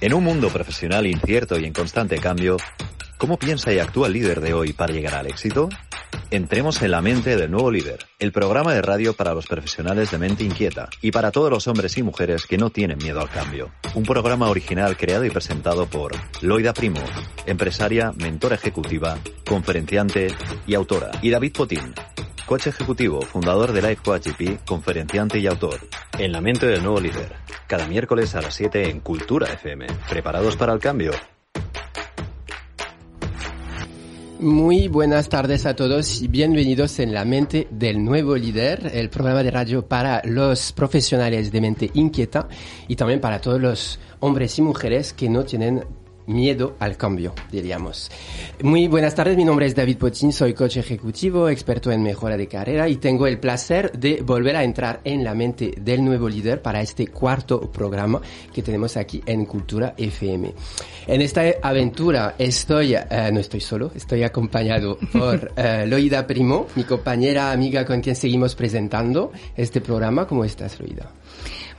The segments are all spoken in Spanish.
En un mundo profesional incierto y en constante cambio, ¿Cómo piensa y actúa el líder de hoy para llegar al éxito? Entremos en la mente del nuevo líder, el programa de radio para los profesionales de mente inquieta y para todos los hombres y mujeres que no tienen miedo al cambio. Un programa original creado y presentado por Loida Primo, empresaria, mentora ejecutiva, conferenciante y autora, y David Potín, coach ejecutivo, fundador de Life Coach EP, conferenciante y autor. En la mente del nuevo líder, cada miércoles a las 7 en Cultura FM. ¿Preparados para el cambio? Muy buenas tardes a todos y bienvenidos en La Mente del Nuevo Líder, el programa de radio para los profesionales de mente inquieta y también para todos los hombres y mujeres que no tienen miedo al cambio, diríamos. Muy buenas tardes, mi nombre es David Potín, soy coach ejecutivo, experto en mejora de carrera y tengo el placer de volver a entrar en la mente del nuevo líder para este cuarto programa que tenemos aquí en Cultura FM. En esta aventura estoy, eh, no estoy solo, estoy acompañado por eh, Loida Primo, mi compañera amiga con quien seguimos presentando este programa. ¿Cómo estás, Loida?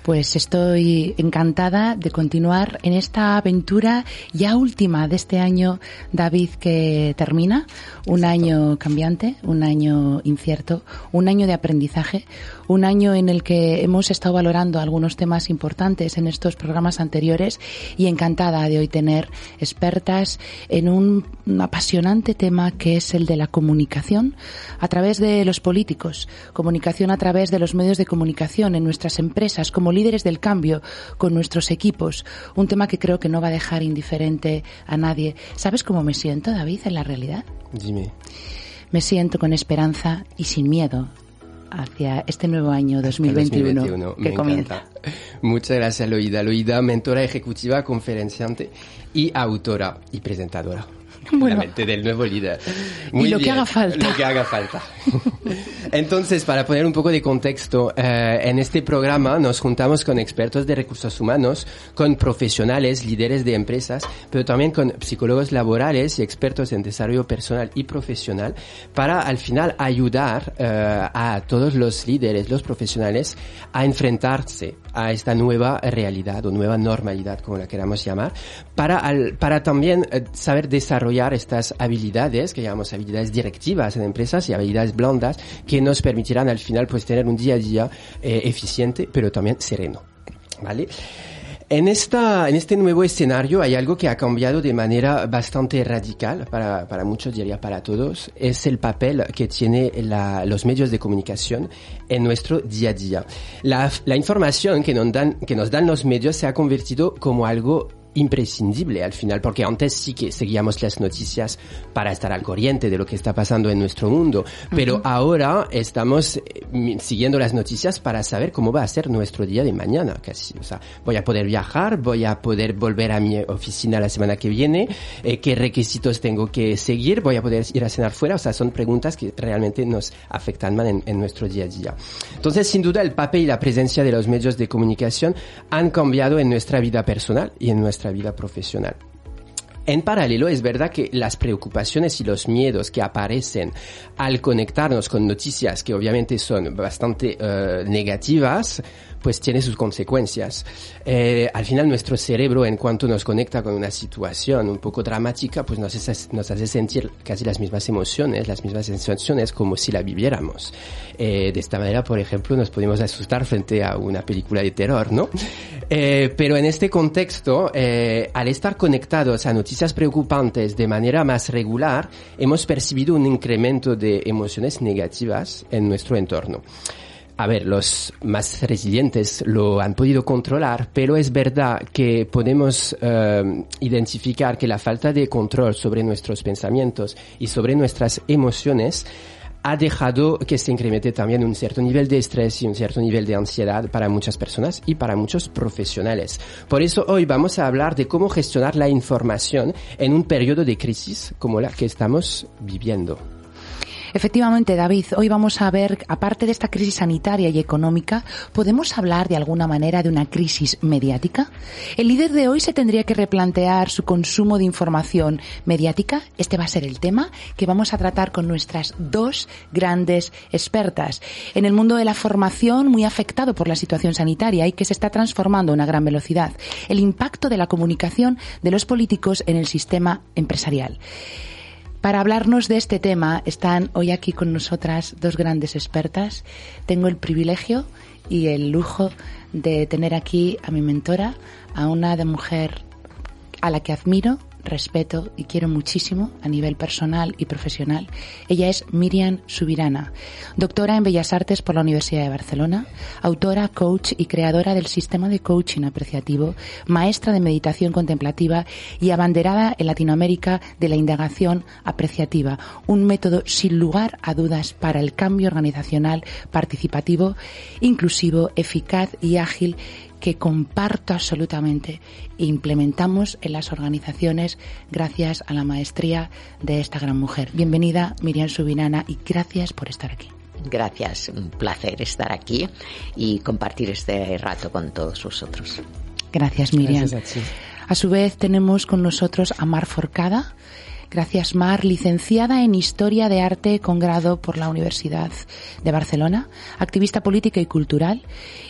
Pues estoy encantada de continuar en esta aventura ya última de este año, David, que termina. Un año cambiante, un año incierto, un año de aprendizaje, un año en el que hemos estado valorando algunos temas importantes en estos programas anteriores y encantada de hoy tener expertas en un apasionante tema que es el de la comunicación a través de los políticos, comunicación a través de los medios de comunicación en nuestras empresas, como líderes del cambio con nuestros equipos, un tema que creo que no va a dejar indiferente a nadie. ¿Sabes cómo me siento, David, en la realidad? Dime. Me siento con esperanza y sin miedo hacia este nuevo año 2021, 2021 que comienza. Muchas gracias, Loida. Loida, mentora ejecutiva, conferenciante y autora y presentadora. Bueno. La mente del nuevo líder. y lo que haga falta. Lo que haga falta. Entonces, para poner un poco de contexto, eh, en este programa nos juntamos con expertos de recursos humanos, con profesionales, líderes de empresas, pero también con psicólogos laborales y expertos en desarrollo personal y profesional, para al final ayudar eh, a todos los líderes, los profesionales, a enfrentarse a esta nueva realidad o nueva normalidad, como la queramos llamar, para, al, para también eh, saber desarrollar estas habilidades, que llamamos habilidades directivas en empresas y habilidades blandas, que nos permitirán al final pues tener un día a día eh, eficiente, pero también sereno. ¿Vale? En, esta, en este nuevo escenario hay algo que ha cambiado de manera bastante radical, para, para muchos, diría para todos, es el papel que tiene la, los medios de comunicación en nuestro día a día. La, la información que nos, dan, que nos dan los medios se ha convertido como algo imprescindible al final, porque antes sí que seguíamos las noticias para estar al corriente de lo que está pasando en nuestro mundo, pero uh -huh. ahora estamos eh, siguiendo las noticias para saber cómo va a ser nuestro día de mañana, casi. O sea, voy a poder viajar, voy a poder volver a mi oficina la semana que viene, eh, qué requisitos tengo que seguir, voy a poder ir a cenar fuera, o sea, son preguntas que realmente nos afectan mal en, en nuestro día a día. Entonces, sin duda, el papel y la presencia de los medios de comunicación han cambiado en nuestra vida personal y en nuestra vida profesional. En paralelo, es verdad que las preocupaciones y los miedos que aparecen al conectarnos con noticias que obviamente son bastante uh, negativas, pues tiene sus consecuencias. Eh, al final nuestro cerebro, en cuanto nos conecta con una situación un poco dramática, pues nos hace, nos hace sentir casi las mismas emociones, las mismas sensaciones como si la viviéramos. Eh, de esta manera, por ejemplo, nos podemos asustar frente a una película de terror, ¿no? Eh, pero en este contexto, eh, al estar conectados a noticias preocupantes de manera más regular, hemos percibido un incremento de emociones negativas en nuestro entorno a ver, los más resilientes lo han podido controlar, pero es verdad que podemos uh, identificar que la falta de control sobre nuestros pensamientos y sobre nuestras emociones ha dejado que se incremente también un cierto nivel de estrés y un cierto nivel de ansiedad para muchas personas y para muchos profesionales. Por eso hoy vamos a hablar de cómo gestionar la información en un periodo de crisis como la que estamos viviendo. Efectivamente, David, hoy vamos a ver, aparte de esta crisis sanitaria y económica, ¿podemos hablar de alguna manera de una crisis mediática? ¿El líder de hoy se tendría que replantear su consumo de información mediática? Este va a ser el tema que vamos a tratar con nuestras dos grandes expertas. En el mundo de la formación, muy afectado por la situación sanitaria y que se está transformando a una gran velocidad. El impacto de la comunicación de los políticos en el sistema empresarial. Para hablarnos de este tema están hoy aquí con nosotras dos grandes expertas. Tengo el privilegio y el lujo de tener aquí a mi mentora, a una de mujer a la que admiro respeto y quiero muchísimo a nivel personal y profesional. Ella es Miriam Subirana, doctora en Bellas Artes por la Universidad de Barcelona, autora, coach y creadora del sistema de coaching apreciativo, maestra de meditación contemplativa y abanderada en Latinoamérica de la indagación apreciativa, un método sin lugar a dudas para el cambio organizacional participativo, inclusivo, eficaz y ágil que comparto absolutamente e implementamos en las organizaciones gracias a la maestría de esta gran mujer. Bienvenida Miriam Subinana y gracias por estar aquí. Gracias, un placer estar aquí y compartir este rato con todos vosotros. Gracias Miriam. a, a su vez tenemos con nosotros a Mar Forcada, Gracias Mar, licenciada en Historia de Arte con grado por la Universidad de Barcelona, activista política y cultural,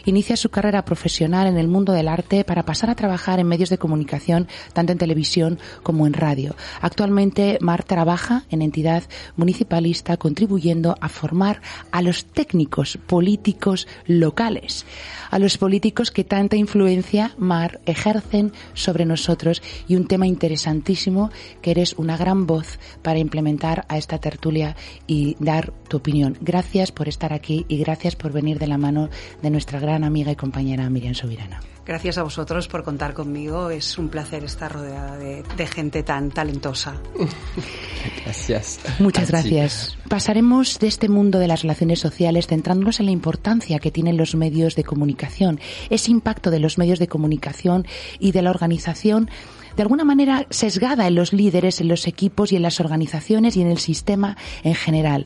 inicia su carrera profesional en el mundo del arte para pasar a trabajar en medios de comunicación, tanto en televisión como en radio. Actualmente Mar trabaja en entidad municipalista contribuyendo a formar a los técnicos políticos locales, a los políticos que tanta influencia, Mar, ejercen sobre nosotros. Y un tema interesantísimo que eres una gran voz para implementar a esta tertulia y dar tu opinión. Gracias por estar aquí y gracias por venir de la mano de nuestra gran amiga y compañera Miriam Subirana. Gracias a vosotros por contar conmigo. Es un placer estar rodeada de, de gente tan talentosa. Gracias. Muchas gracias. Pasaremos de este mundo de las relaciones sociales centrándonos en la importancia que tienen los medios de comunicación, ese impacto de los medios de comunicación y de la organización de alguna manera sesgada en los líderes, en los equipos y en las organizaciones y en el sistema en general.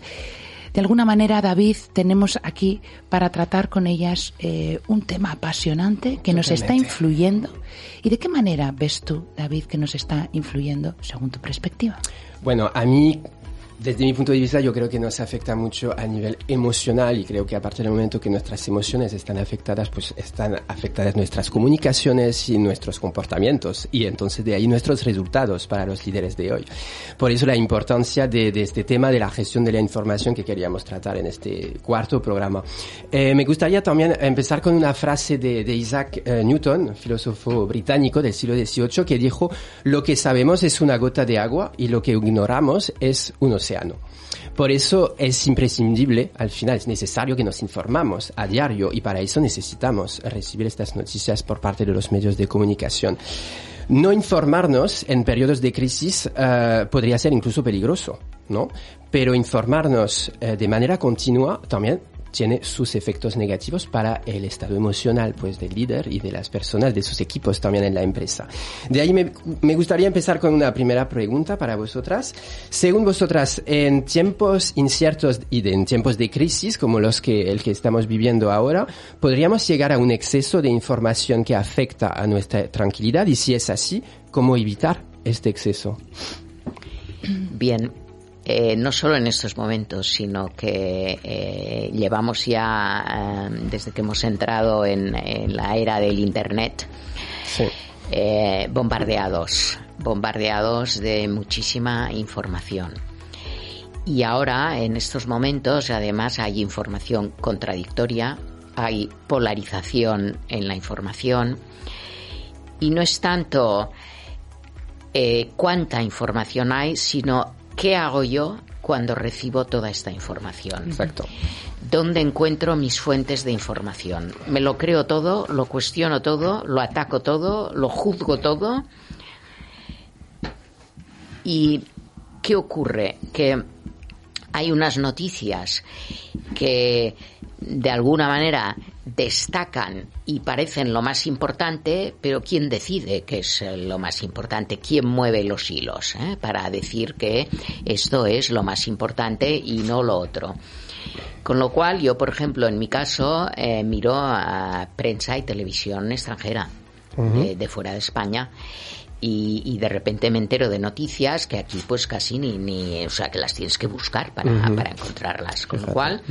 De alguna manera, David, tenemos aquí para tratar con ellas eh, un tema apasionante que nos está influyendo. ¿Y de qué manera ves tú, David, que nos está influyendo según tu perspectiva? Bueno, a mí desde mi punto de vista, yo creo que nos afecta mucho a nivel emocional y creo que a partir del momento que nuestras emociones están afectadas, pues están afectadas nuestras comunicaciones y nuestros comportamientos y entonces de ahí nuestros resultados para los líderes de hoy. Por eso la importancia de, de este tema de la gestión de la información que queríamos tratar en este cuarto programa. Eh, me gustaría también empezar con una frase de, de Isaac eh, Newton, filósofo británico del siglo XVIII, que dijo, lo que sabemos es una gota de agua y lo que ignoramos es un Por eso es imprescindible, al final es necesario que nos informamos a diario y para eso necesitamos recibir estas noticias por parte de los medios de comunicación. No informarnos en periodos de crisis uh, podría ser incluso peligroso, ¿no? Pero informarnos uh, de manera continua también tiene sus efectos negativos para el estado emocional pues del líder y de las personas, de sus equipos también en la empresa. De ahí me, gustaría empezar con una primera pregunta para vosotras. Según vosotras, en tiempos inciertos y en tiempos de crisis como los que el que estamos viviendo ahora, podríamos llegar a un exceso de información que afecta a nuestra tranquilidad y si es así, ¿cómo evitar este exceso? Bien, eh, no solo en estos momentos, sino que eh, llevamos ya, eh, desde que hemos entrado en, en, la era del Internet, sí. bombardeados, bombardeados de muchísima información. Y ahora, en estos momentos, además hay información contradictoria, hay polarización en la información, y no es tanto cuánta información hay, sino ¿Qué hago yo cuando recibo toda esta información? Exacto. ¿Dónde encuentro mis fuentes de información? ¿Me lo creo todo? ¿Lo cuestiono todo? ¿Lo ataco todo? ¿Lo juzgo todo? ¿Y qué ocurre? Que hay unas noticias que de alguna manera destacan y parecen lo más importante, pero ¿quién decide qué es eh, lo más importante? ¿Quién mueve los hilos eh? para decir que esto es lo más importante y no lo otro? Con lo cual, yo, por ejemplo, en mi caso, eh, miro a prensa y televisión extranjera de, fuera de España. Y, de repente me entero de noticias que aquí pues casi ni, ni o sea, que las tienes que buscar para, para encontrarlas. Con lo cual,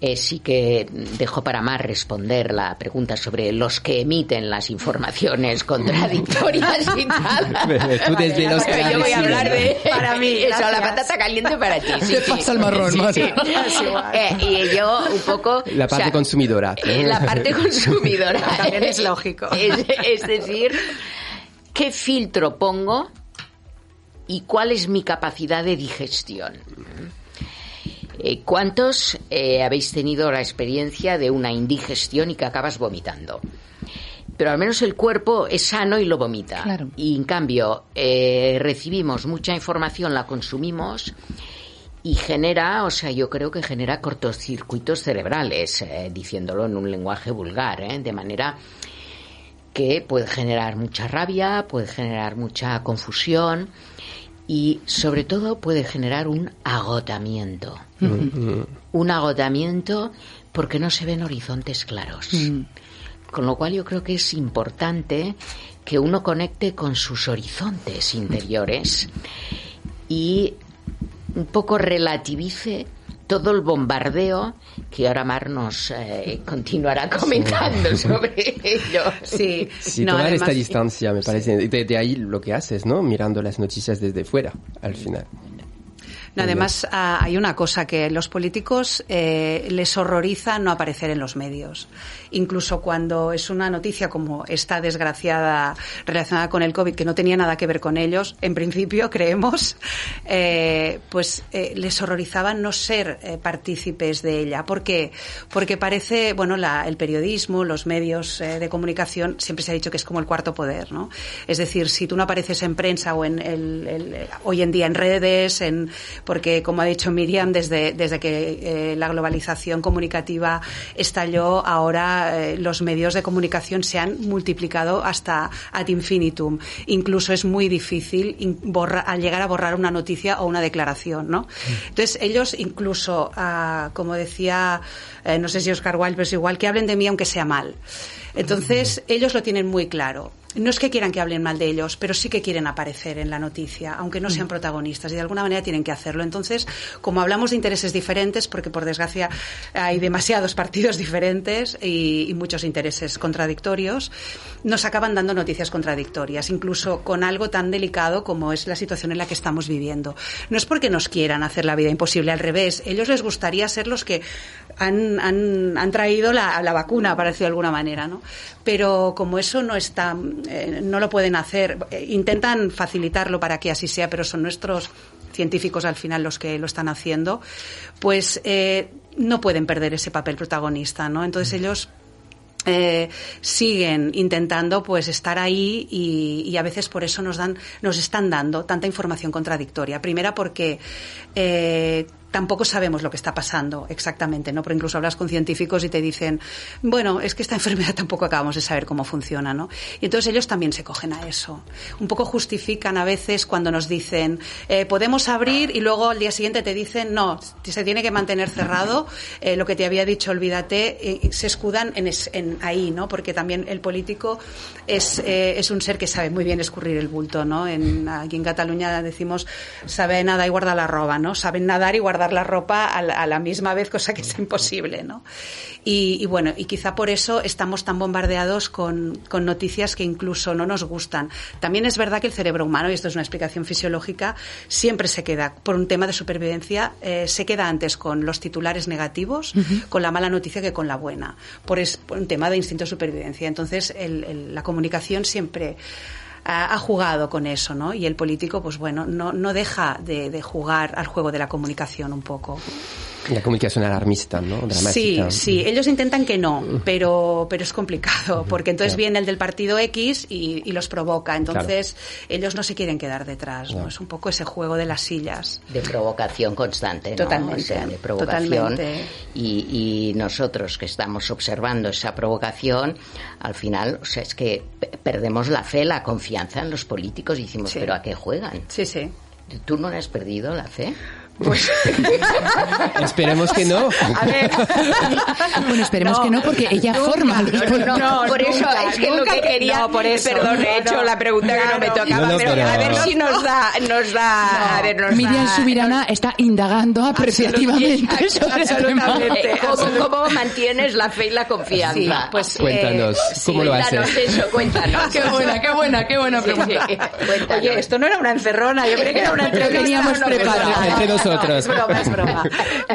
eh, sí que dejo para más responder la pregunta sobre los que emiten las informaciones contradictorias y tal. Tú desde los que yo voy a hablar de para mí eso, la patata caliente para ti. Sí, sí. pasa el marrón más. Eh, y yo un poco la parte consumidora. Eh, la parte consumidora también es lógico. Es, es decir, qué filtro pongo y cuál es mi capacidad de digestión. Eh, ¿Cuántos eh, habéis tenido la experiencia de una indigestión y que acabas vomitando? Pero al menos el cuerpo es sano y lo vomita. Y en cambio, eh, recibimos mucha información, la consumimos y genera, o sea, yo creo que genera cortocircuitos cerebrales, diciéndolo en un lenguaje vulgar, de manera que puede generar mucha rabia, puede generar mucha confusión y sobre todo puede generar un agotamiento. Un agotamiento porque no se ven horizontes claros. Con lo cual yo creo que es importante que uno conecte con sus horizontes interiores y un poco relativice todo el bombardeo que ahora Mar nos eh, continuará comentando sobre ello. Sí, sí tomar esta distancia, me parece. De, de, ahí lo que haces, ¿no? Mirando las noticias desde fuera, al final además, ah, hay una cosa que los políticos eh, les horroriza no aparecer en los medios. Incluso cuando es una noticia como esta desgraciada relacionada con el COVID, que no tenía nada que ver con ellos, en principio creemos, eh, pues eh, les horrorizaba no ser partícipes de ella. ¿Por qué? Porque parece, bueno, la, el periodismo, los medios de comunicación, siempre se ha dicho que es como el cuarto poder, ¿no? Es decir, si tú no apareces en prensa o en el, hoy en día en redes, en porque, como ha dicho Miriam, desde, desde que eh, la globalización comunicativa estalló, ahora eh, los medios de comunicación se han multiplicado hasta ad infinitum. Incluso es muy difícil al llegar a borrar una noticia o una declaración, ¿no? Entonces, ellos incluso, ah, como decía, eh, no sé si Oscar Wilde, pero es igual, que hablen de mí aunque sea mal. Entonces, ellos lo tienen muy claro no es que quieran que hablen mal de ellos, pero sí que quieren aparecer en la noticia, aunque no sean mm. protagonistas, y de alguna manera tienen que hacerlo. Entonces, como hablamos de intereses diferentes, porque por desgracia hay demasiados partidos diferentes y, muchos intereses contradictorios, nos acaban dando noticias contradictorias, incluso con algo tan delicado como es la situación en la que estamos viviendo. No es porque nos quieran hacer la vida imposible, al revés, ellos les gustaría ser los que han, han, traído la, la vacuna, para decirlo de alguna manera, ¿no? Pero como eso no está eh, no lo pueden hacer. Eh, intentan facilitarlo para que así sea, pero son nuestros científicos al final los que lo están haciendo, pues eh, no pueden perder ese papel protagonista, ¿no? Entonces mm. ellos siguen intentando pues estar ahí y, a veces por eso nos dan nos están dando tanta información contradictoria primera porque tampoco sabemos lo que está pasando exactamente, ¿no? Pero incluso hablas con científicos y te dicen, bueno, es que esta enfermedad tampoco acabamos de saber cómo funciona, ¿no? Y entonces ellos también se cogen a eso. Un poco justifican a veces cuando nos dicen, eh, podemos abrir y luego al día siguiente te dicen, no, se tiene que mantener cerrado, eh, lo que te había dicho, olvídate, se escudan en, en, ahí, ¿no? Porque también el político es, eh, es un ser que sabe muy bien escurrir el bulto, ¿no? En, aquí en Cataluña decimos, sabe nada y guarda la roba, ¿no? Saben nadar y guardar la ropa a la, misma vez, cosa que es imposible, ¿no? Y, bueno, y quizá por eso estamos tan bombardeados con, noticias que incluso no nos gustan. También es verdad que el cerebro humano, y esto es una explicación fisiológica, siempre se queda, por un tema de supervivencia, eh, se queda antes con los titulares negativos, con la mala noticia que con la buena, por, un tema de instinto de supervivencia. Entonces, la comunicación siempre ha, jugado con eso, ¿no? Y el político, pues bueno, no, no deja de, jugar al juego de la comunicación un poco. La comunicación alarmista, ¿no? Dramática. Sí, sí. Ellos intentan que no, pero, pero es complicado, porque entonces Claro. viene el del partido X y, y los provoca. Entonces ellos no se quieren quedar detrás, ¿no? Es un poco ese juego de las sillas. de provocación constante, ¿no? Totalmente, O sea, de provocación. totalmente. Y, y nosotros que estamos observando esa provocación, al final, o sea, es que pe- perdemos la fe, la confianza en los políticos y decimos, Sí. ¿pero a qué juegan? Sí, sí. ¿Tú no le has perdido la fe? Pues Esperemos que no. A ver. Bueno, esperemos que no, porque ella forma a los políticos. no, por eso es que lo que quería, no, por eso. perdón, he No, hecho no. la pregunta que no me tocaba, No, no, pero, pero- a ver si nos da, nos da, a ver, nos Miriam da- Subirana está indagando apreciativamente sobre el tema. absolutamente. Eh, ¿Cómo, cómo mantienes la fe y la confianza? Sí, pues Cuéntanos, eh, ¿cómo lo cuéntanos haces? eso, cuéntanos. Qué buena, qué buena, qué buena Sí, sí, pregunta. cuéntanos. Oye, esto no era una encerrona, yo creía que era una Lo entrevista. teníamos no, no, es broma, es broma.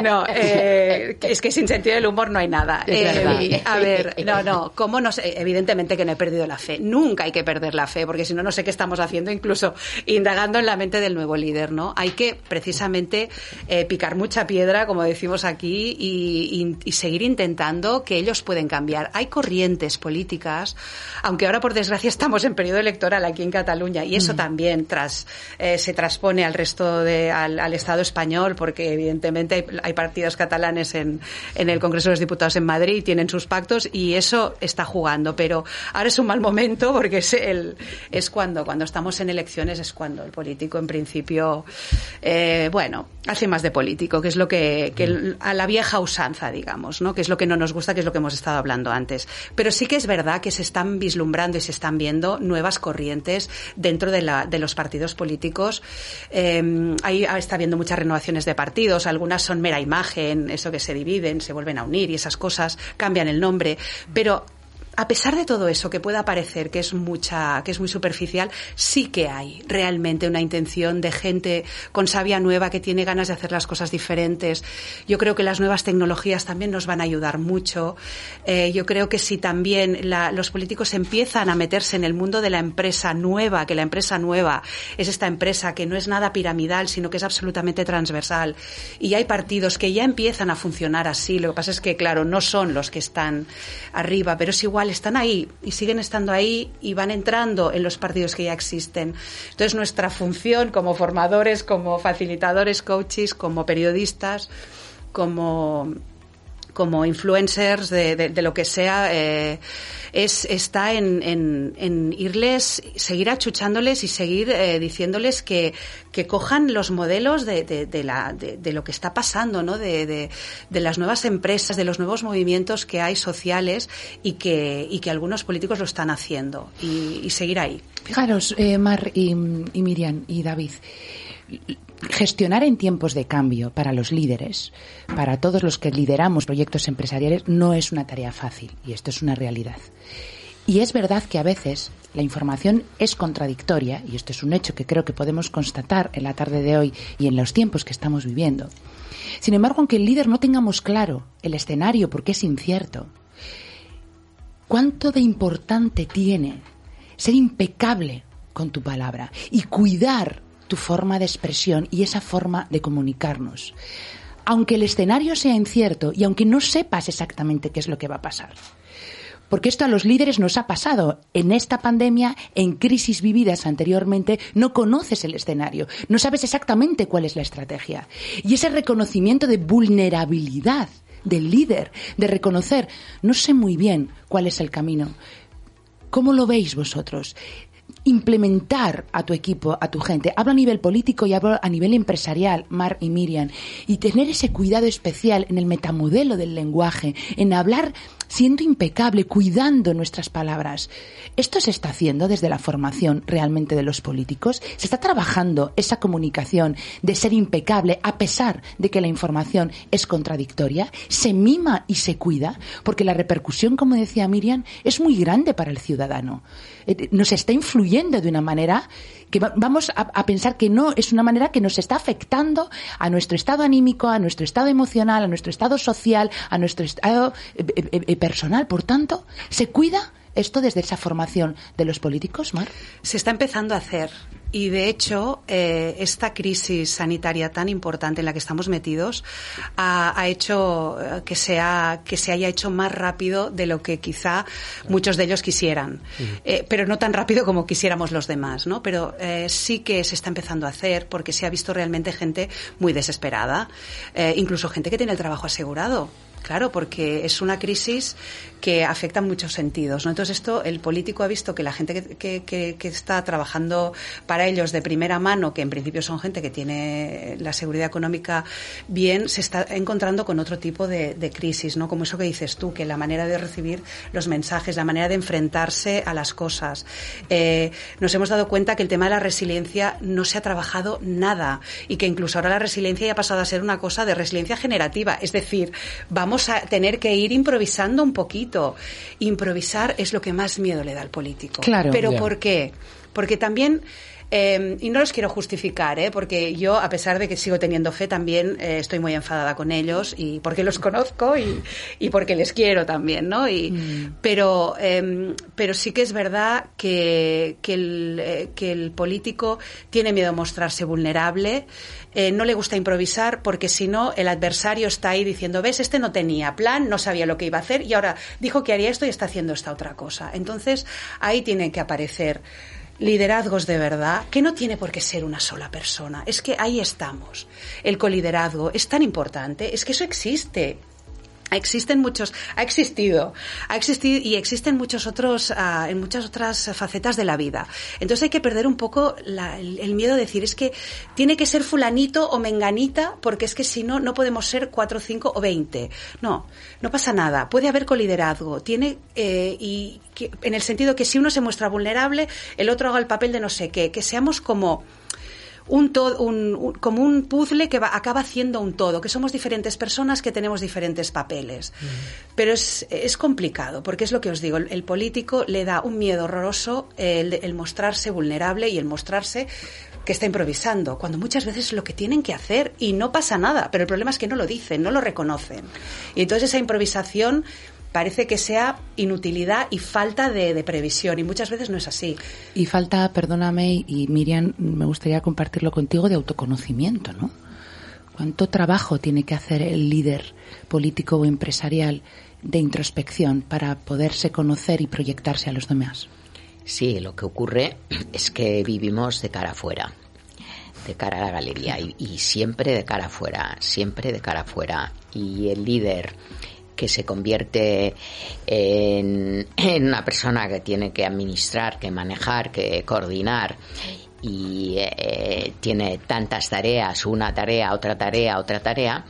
No, eh, es que sin sentido del humor no hay nada. Eh, a ver, no, no, ¿cómo no sé? Evidentemente que no he perdido la fe. Nunca hay que perder la fe, porque si no, no sé qué estamos haciendo, incluso indagando en la mente del nuevo líder, ¿no? Hay que precisamente eh, picar mucha piedra, como decimos aquí, y, y- y seguir intentando que ellos pueden cambiar. Hay corrientes políticas, aunque ahora por desgracia estamos en periodo electoral aquí en Cataluña, y eso también tras, eh, se transpone al resto de, al, al Estado español, porque evidentemente hay, hay partidos catalanes en, en el Congreso de los Diputados en Madrid, tienen sus pactos y eso está jugando, pero ahora es un mal momento porque es, el, es cuando, cuando estamos en elecciones es cuando el político en principio, eh, bueno, hace más de político, que es lo que, que a la vieja usanza, digamos, ¿no? Que es lo que no nos gusta, que es lo que hemos estado hablando antes. Pero sí que es verdad que se están vislumbrando y se están viendo nuevas corrientes dentro de, la, de los partidos políticos. Eh, ahí está habiendo muchas renovaciones de partidos, algunas son mera imagen, eso que se dividen, se vuelven a unir y esas cosas, cambian el nombre, pero a pesar de todo eso que pueda parecer que es mucha, que es muy superficial, sí que hay realmente una intención de gente con savia nueva que tiene ganas de hacer las cosas diferentes. Yo creo que las nuevas tecnologías también nos van a ayudar mucho. Eh, yo creo que si también los políticos empiezan a meterse en el mundo de la empresa nueva, que la empresa nueva es esta empresa que no es nada piramidal, sino que es absolutamente transversal, y hay partidos que ya empiezan a funcionar así. Lo que pasa es que, claro, no son los que están arriba, pero es igual, están ahí y siguen estando ahí y van entrando en los partidos que ya existen. Entonces, nuestra función como formadores, como facilitadores, coaches, como periodistas, como como influencers de, de- lo que sea, eh, es, está en, en- en irles, seguir achuchándoles y seguir eh, diciéndoles que, que cojan los modelos de, de- la, de, de lo que está pasando, ¿no? De, las nuevas empresas, de los nuevos movimientos que hay sociales y que, y que algunos políticos lo están haciendo y, y seguir ahí. Fijaros, eh, Mar y, y Miriam y David, gestionar en tiempos de cambio para los líderes, para todos los que lideramos proyectos empresariales, no es una tarea fácil y esto es una realidad. Y es verdad que a veces la información es contradictoria, y esto es un hecho que creo que podemos constatar en la tarde de hoy y en los tiempos que estamos viviendo. Sin embargo, aunque el líder no tengamos claro el escenario porque es incierto, ¿cuánto de importante tiene ser impecable con tu palabra y cuidar tu forma de expresión y esa forma de comunicarnos? Aunque el escenario sea incierto y aunque no sepas exactamente qué es lo que va a pasar. Porque esto a los líderes nos ha pasado. En esta pandemia, en crisis vividas anteriormente, no conoces el escenario, no sabes exactamente cuál es la estrategia. Y ese reconocimiento de vulnerabilidad del líder, de reconocer, no sé muy bien cuál es el camino. ¿Cómo lo veis vosotros? Implementar a tu equipo, a tu gente. Hablo a nivel político y hablo a nivel empresarial, Mar y Miriam. Y tener ese cuidado especial en el metamodelo del lenguaje, en hablar siendo impecable, cuidando nuestras palabras. ¿Esto se está haciendo desde la formación realmente de los políticos? ¿Se está trabajando esa comunicación de ser impecable a pesar de que la información es contradictoria? ¿Se mima y se cuida? Porque la repercusión, como decía Miriam, es muy grande para el ciudadano. Eh, Nos está influyendo de una manera que va- vamos a, a pensar que no es una manera que nos está afectando a nuestro estado anímico, a nuestro estado emocional, a nuestro estado social, a nuestro estado eh, eh, eh, personal. Por tanto, se cuida esto desde esa formación de los políticos, Mar? Se está empezando a hacer. Y de hecho, eh, esta crisis sanitaria tan importante en la que estamos metidos ha, ha hecho eh, que, sea, que se haya hecho más rápido de lo que quizá muchos de ellos quisieran. Eh, pero no tan rápido como quisiéramos los demás, ¿no? Pero eh, sí que se está empezando a hacer porque se ha visto realmente gente muy desesperada, eh, incluso gente que tiene el trabajo asegurado. Claro, porque es una crisis que afecta en muchos sentidos. ¿no? Entonces, esto, el político ha visto que la gente que- que está trabajando para ellos de primera mano, que en principio son gente que tiene la seguridad económica bien, se está encontrando con otro tipo de, de crisis, ¿no? Como eso que dices tú, que la manera de recibir los mensajes, la manera de enfrentarse a las cosas. Eh, nos hemos dado cuenta que el tema de la resiliencia no se ha trabajado nada y que incluso ahora la resiliencia ya ha pasado a ser una cosa de resiliencia generativa. Es decir, vamos a tener que ir improvisando un poquito. Improvisar es lo que más miedo le da al político. Claro. Pero. ¿por qué? Porque también eh, y no los quiero justificar, ¿eh? porque yo, a pesar de que sigo teniendo fe, también eh, estoy muy enfadada con ellos y porque los conozco y, y porque les quiero también, ¿no? Y, pero, eh, pero sí que es verdad que, que, el, eh, que el político tiene miedo a mostrarse vulnerable, eh, no le gusta improvisar porque si no, el adversario está ahí diciendo, ves, este no tenía plan, no sabía lo que iba a hacer y ahora dijo que haría esto y está haciendo esta otra cosa. Entonces, ahí tienen que aparecer liderazgos de verdad, que no tiene por qué ser una sola persona. Es que ahí estamos. El coliderazgo es tan importante, es que eso existe. Existen muchos, ha existido, ha existido y existen muchos otros, ah, en muchas otras facetas de la vida. Entonces hay que perder un poco la- el, el miedo de decir es que tiene que ser fulanito o menganita porque es que si no no podemos ser cuatro, cinco o veinte. No, no pasa nada. Puede haber coliderazgo. Tiene eh, y en el sentido que si uno se muestra vulnerable, el otro haga el papel de no sé qué, que seamos como un todo, un, un- como un puzzle que va, acaba haciendo un todo, que somos diferentes personas que tenemos diferentes papeles. Pero es, es complicado, porque es lo que os digo, el, el político le da un miedo horroroso el mostrarse vulnerable y el mostrarse que está improvisando, cuando muchas veces es lo que tienen que hacer y no pasa nada, pero el problema es que no lo dicen, no lo reconocen. Y entonces esa improvisación parece que sea inutilidad y falta de, de previsión, y muchas veces no es así. Y falta, perdóname, y Miriam, me gustaría compartirlo contigo, de autoconocimiento, ¿no? ¿Cuánto trabajo tiene que hacer el líder político o empresarial de introspección para poderse conocer y proyectarse a los demás? Sí, lo que ocurre es que vivimos de cara afuera, de cara a la galería y, y siempre de cara afuera, siempre de cara afuera. Y el líder que se convierte en, en una persona que tiene que administrar, que manejar, que coordinar y eh, tiene tantas tareas, una tarea, otra tarea, otra tarea,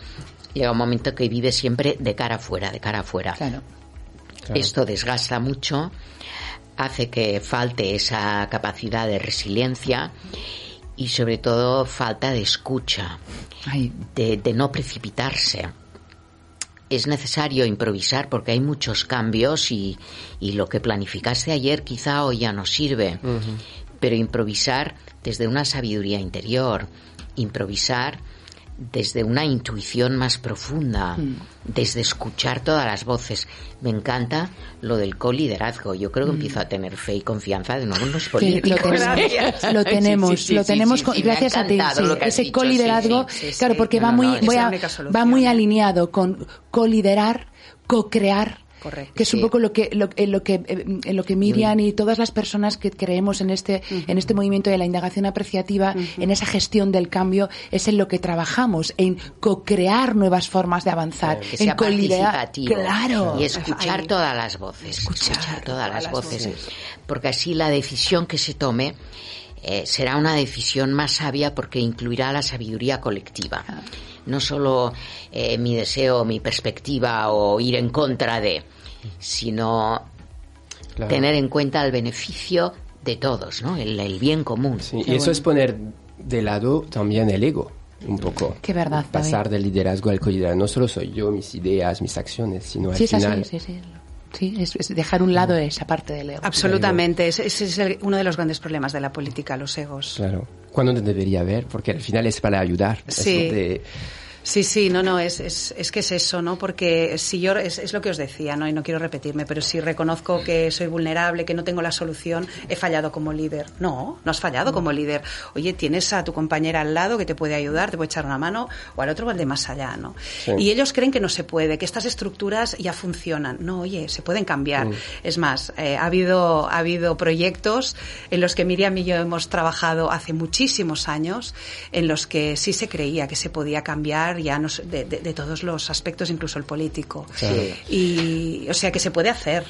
llega un momento que vive siempre de cara afuera, de cara afuera. Claro. Esto desgasta mucho, hace que falte esa capacidad de resiliencia y sobre todo falta de escucha, Ay, de, de no precipitarse. Es necesario improvisar porque hay muchos cambios y, y lo que planificaste ayer quizá hoy ya no sirve. Pero improvisar desde una sabiduría interior, improvisar desde una intuición más profunda, desde escuchar todas las voces. Me encanta lo del coliderazgo. Yo creo que empiezo a tener fe y confianza de nuevo en los políticos. tenemos, lo tenemos, Sí, sí, sí, lo sí, tenemos sí, sí, gracias a ti. sí, ese coliderazgo, sí, sí, sí, claro, sí. porque va muy, voy a- va muy alineado con coliderar, co-crear. Correcto. Que es un Sí. poco lo que, lo, en lo que, en lo que Miriam y todas las personas que creemos en este, en este movimiento de la indagación apreciativa, en esa gestión del cambio, es en lo que trabajamos, en co-crear nuevas formas de avanzar, que en coliderar. Claro. y escuchar Ahí. todas las voces, escuchar, todas las las voces, voces. porque así la decisión que se tome eh, será una decisión más sabia porque incluirá la sabiduría colectiva, no solo eh, mi deseo, mi perspectiva o ir en contra de, sino Claro. tener en cuenta el beneficio de todos, ¿no? El, el bien común. Sí, y eso es poner de lado también el ego, un poco. Qué verdad, David. Pasar del liderazgo al coliderazgo. No solo soy yo, mis ideas, mis acciones, sino al Sí, así, final. sí, sí. Sí, es, es dejar un lado esa parte del ego. Absolutamente, ese ese es el- uno de los grandes problemas de la política, los egos. Claro. Cuando te debería ver, porque al final es para ayudar. es Sí. Sí, sí, no, no, es, es, es que es eso, ¿no? Porque si yo, es, es, lo que os decía, ¿no? Y no quiero repetirme, pero si reconozco que soy vulnerable, que no tengo la solución, he fallado como líder. No, no has fallado como líder. Oye, tienes a tu compañera al lado que te puede ayudar, te puede echar una mano, o al otro va de más allá, ¿no? Sí. Y ellos creen que no se puede, que estas estructuras ya funcionan. No, oye, se pueden cambiar. Mm. Es más, eh, ha, habido, ha habido proyectos en los que Miriam y yo hemos trabajado hace muchísimos años, en los que sí se creía que se podía cambiar ya no, de, de, de, todos los aspectos, incluso el político. Sí. Y, o sea, que se puede hacer.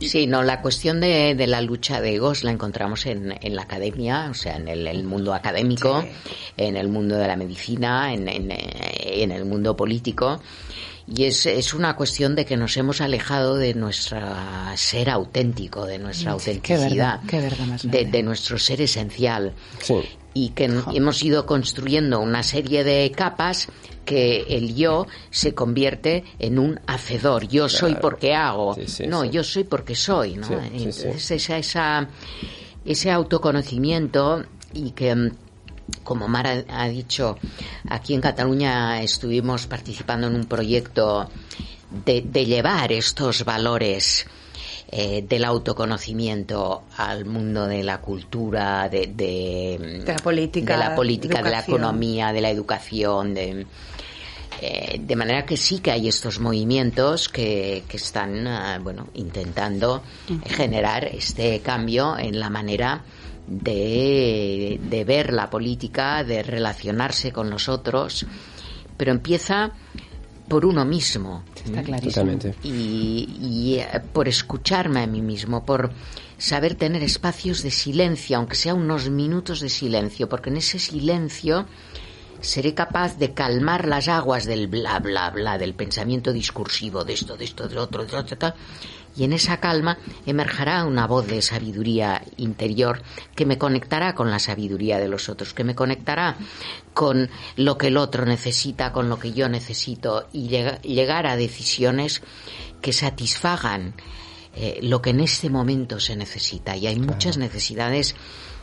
Sí, no, la cuestión de, de, la lucha de egos la encontramos en, en la academia, o sea, en el, el mundo académico, sí. en el mundo de la medicina, en, en, en el mundo político. Y es, es, una cuestión de que nos hemos alejado de nuestro ser auténtico, de nuestra sí, autenticidad, qué verdad, qué verdad más de, de, nuestro ser esencial. Sí. Y que hemos ido construyendo una serie de capas que el yo se convierte en un hacedor. Yo claro. soy porque hago. Sí, sí, no, yo soy porque soy. ¿no? Entonces esa, esa, ese autoconocimiento y que mm, como Mara ha dicho, aquí en Cataluña estuvimos participando en un proyecto de, de llevar estos valores eh, del autoconocimiento al mundo de la cultura, de, de, de la política, de la, política de la economía, de la educación, de, eh, de manera que sí que hay estos movimientos que, que están, uh, bueno, intentando generar este cambio en la manera de, de ver la política, de relacionarse con los otros, pero empieza por uno mismo. Está clarísimo. Y, y eh, por escucharme a mí mismo, por saber tener espacios de silencio, aunque sea unos minutos de silencio, porque en ese silencio seré capaz de calmar las aguas del bla bla bla, del pensamiento discursivo, de esto, de esto, de otro, de otro, de otro y en esa calma emergerá una voz de sabiduría interior que me conectará con la sabiduría de los otros, que me conectará con lo que el otro necesita, con lo que yo necesito y llegar a decisiones que satisfagan eh, lo que en este momento se necesita. Y hay claro. muchas necesidades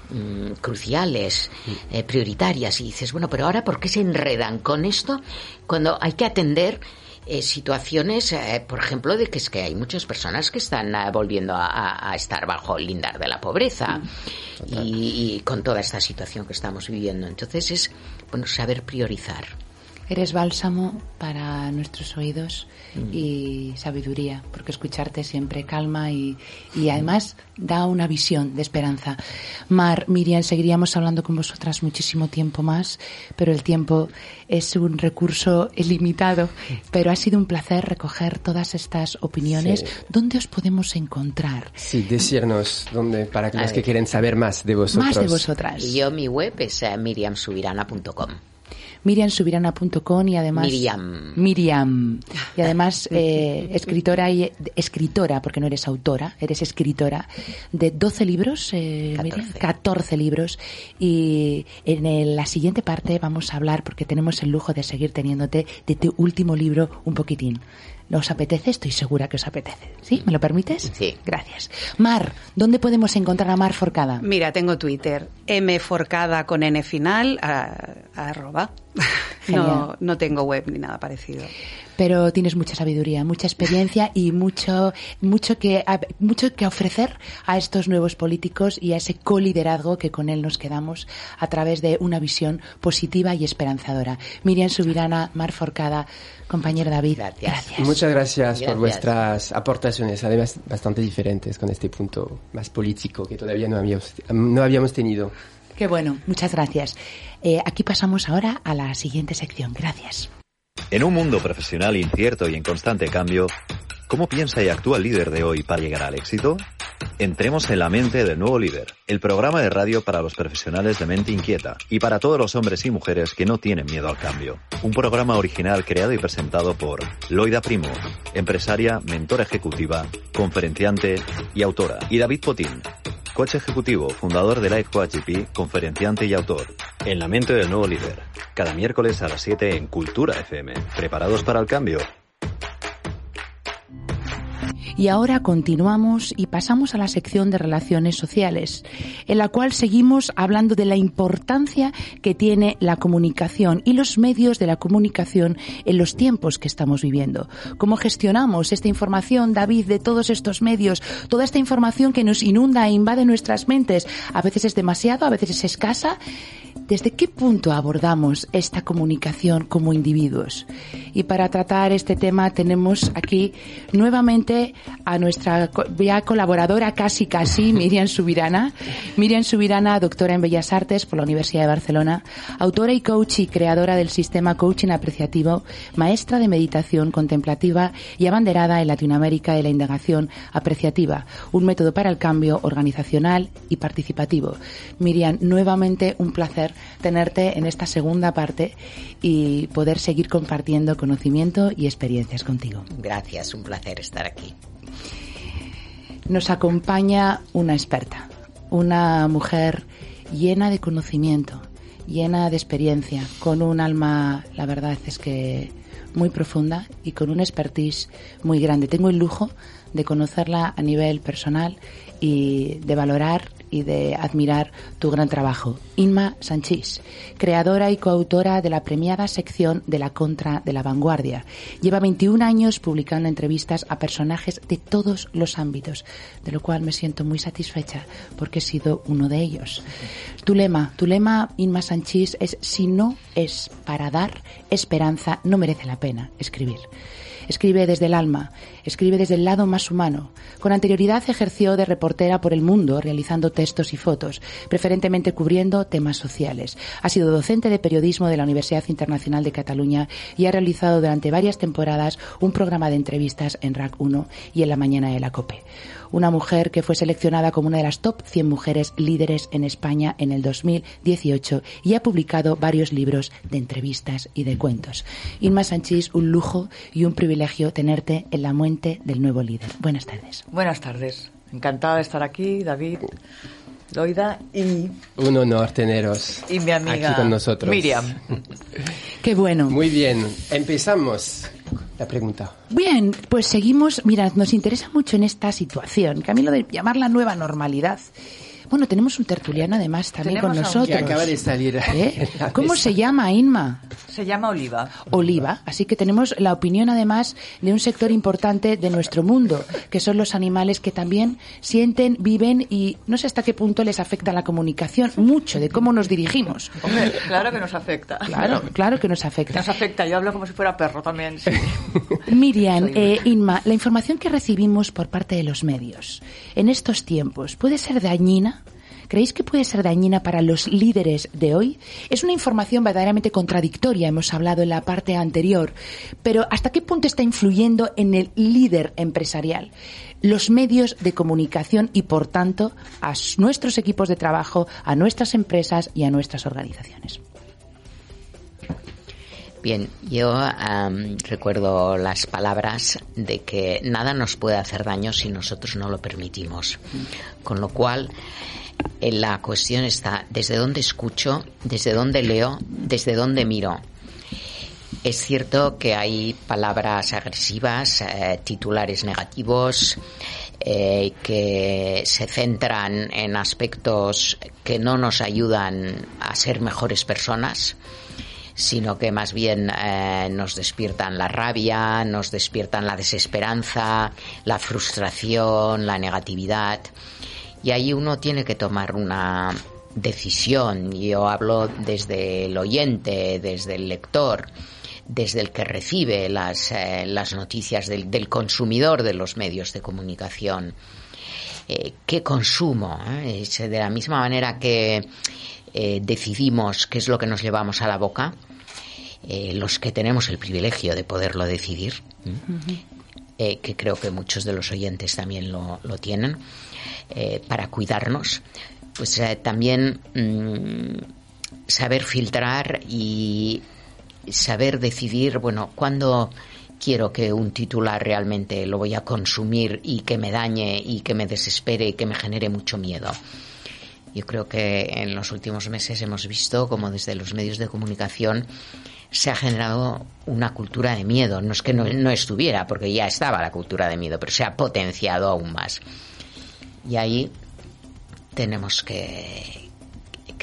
mmm, cruciales, eh, prioritarias, y dices, bueno, pero ahora ¿por qué se enredan con esto cuando hay que atender eh, situaciones, eh, por ejemplo, de que es que hay muchas personas que están eh, volviendo a, a, estar bajo el lindar de la pobreza mm. y, y, con toda esta situación que estamos viviendo. Entonces es, bueno, saber priorizar. Eres bálsamo para nuestros oídos mm. y sabiduría, porque escucharte siempre calma y, y, además da una visión de esperanza. Mar, Miriam, seguiríamos hablando con vosotras muchísimo tiempo más, pero el tiempo es un recurso limitado. Pero ha sido un placer recoger todas estas opiniones. Sí. ¿Dónde os podemos encontrar? Sí, decirnos dónde, para los que quieren saber más de vosotros. Más de vosotras. Yo, mi web es uh, miriamsubirana.com miriamsubirana.com y además Miriam Miriam y además eh, escritora y escritora porque no eres autora eres escritora de 12 libros eh, 14. Miriam, 14 libros y en el, la siguiente parte vamos a hablar porque tenemos el lujo de seguir teniéndote de tu último libro un poquitín ¿Os apetece? Estoy segura que os apetece. ¿Sí? ¿Me lo permites? Sí. Gracias. Mar, ¿dónde podemos encontrar a Mar Forcada? Mira, tengo Twitter, mforcada con n final, a, a arroba. No, no tengo web ni nada parecido pero tienes mucha sabiduría, mucha experiencia y mucho, mucho, que, mucho que ofrecer a estos nuevos políticos y a ese coliderazgo que con él nos quedamos a través de una visión positiva y esperanzadora. Miriam Subirana, Mar Forcada, compañero David. Gracias. gracias. Muchas gracias, gracias, por vuestras aportaciones, además bastante diferentes con este punto más político que todavía no habíamos, no habíamos tenido. Qué bueno, muchas gracias. Eh, aquí pasamos ahora a la siguiente sección. Gracias. En un mundo profesional incierto y en constante cambio, ¿cómo piensa y actúa el líder de hoy para llegar al éxito? Entremos en la mente del nuevo líder, el programa de radio para los profesionales de mente inquieta y para todos los hombres y mujeres que no tienen miedo al cambio. Un programa original creado y presentado por Loida Primo, empresaria, mentora ejecutiva, conferenciante y autora, y David Potín, coach ejecutivo, fundador de Life Coach GP, conferenciante y autor. En la mente del nuevo líder, cada miércoles a las 7 en Cultura FM. ¿Preparados para el cambio? Y ahora continuamos y pasamos a la sección de relaciones sociales, en la cual seguimos hablando de la importancia que tiene la comunicación y los medios de la comunicación en los tiempos que estamos viviendo. ¿Cómo gestionamos esta información, David, de todos estos medios? Toda esta información que nos inunda e invade nuestras mentes. A veces es demasiado, a veces es escasa. ¿Desde qué punto abordamos esta comunicación como individuos? Y para tratar este tema tenemos aquí nuevamente a nuestra ya colaboradora casi casi, Miriam Subirana. Miriam Subirana, doctora en Bellas Artes por la Universidad de Barcelona, autora y coach y creadora del sistema coaching apreciativo, maestra de meditación contemplativa y abanderada en Latinoamérica de la indagación apreciativa, un método para el cambio organizacional y participativo. Miriam, nuevamente un placer tenerte en esta segunda parte y poder seguir compartiendo conocimiento y experiencias contigo. Gracias, un placer estar aquí. Nos acompaña una experta, una mujer llena de conocimiento, llena de experiencia, con un alma, la verdad es que muy profunda y con una expertise muy grande. Tengo el lujo de conocerla a nivel personal y de valorar y de admirar tu gran trabajo. Inma Sanchís, creadora y coautora de la premiada sección de la Contra de la Vanguardia. Lleva 21 años publicando entrevistas a personajes de todos los ámbitos, de lo cual me siento muy satisfecha porque he sido uno de ellos. Tu lema, tu lema, Inma Sanchís, es si no es para dar esperanza, no merece la pena escribir. Escribe desde el alma, escribe desde el lado más humano. Con anterioridad ejerció de reportera por el mundo, realizando textos y fotos, preferentemente cubriendo temas sociales. Ha sido docente de periodismo de la Universidad Internacional de Cataluña y ha realizado durante varias temporadas un programa de entrevistas en RAC 1 y en la mañana de la COPE una mujer que fue seleccionada como una de las top 100 mujeres líderes en España en el 2018 y ha publicado varios libros de entrevistas y de cuentos. Inma Sanchís, un lujo y un privilegio tenerte en la muente del nuevo líder. Buenas tardes. Buenas tardes. Encantada de estar aquí, David. Loida y... Un honor teneros y mi amiga aquí con nosotros. Miriam. Qué bueno. Muy bien, empezamos la pregunta. Bien, pues seguimos. Mira, nos interesa mucho en esta situación, que a mí lo de llamar la nueva normalidad. Bueno, tenemos un tertuliano además también con nosotros. Que acaba de salir. ¿Eh? ¿Cómo se llama, Inma? Se llama Oliva. Oliva. Así que tenemos la opinión además de un sector importante de nuestro mundo, que son los animales que también sienten, viven y no sé hasta qué punto les afecta la comunicación, mucho de cómo nos dirigimos. Hombre, claro que nos afecta. Claro, claro que nos afecta. Nos afecta. Yo hablo como si fuera perro también. Sí. Miriam, eh, Inma, la información que recibimos por parte de los medios en estos tiempos puede ser dañina ¿Creéis que puede ser dañina para los líderes de hoy? Es una información verdaderamente contradictoria, hemos hablado en la parte anterior, pero ¿hasta qué punto está influyendo en el líder empresarial? Los medios de comunicación y, por tanto, a nuestros equipos de trabajo, a nuestras empresas y a nuestras organizaciones. Bien, yo recuerdo las palabras de que nada nos puede hacer daño si nosotros no lo permitimos. Con lo cual, la cuestión está desde dónde escucho, desde dónde leo, desde dónde miro. Es cierto que hay palabras agresivas, eh, titulares negativos, eh, que se centran en aspectos que no nos ayudan a ser mejores personas, sino que más bien eh, nos despiertan la rabia, nos despiertan la desesperanza, la frustración, la negatividad. Y ahí uno tiene que tomar una decisión. Yo hablo desde el oyente, desde el lector, desde el que recibe las, eh, las noticias del, consumidor de los medios de comunicación. Eh, ¿Qué consumo? Eh? de la misma manera que decidimos qué es lo que nos llevamos a la boca, los que tenemos el privilegio de poderlo decidir, que creo que muchos de los oyentes también lo, lo tienen, eh, para cuidarnos, pues eh, también mm, saber filtrar y saber decidir, bueno, cuándo quiero que un titular realmente lo voy a consumir y que me dañe y que me desespere y que me genere mucho miedo. Yo creo que en los últimos meses hemos visto como desde los medios de comunicación se ha generado una cultura de miedo. No es que no, no, estuviera, porque ya estaba la cultura de miedo, pero se ha potenciado aún más. Y ahí tenemos que,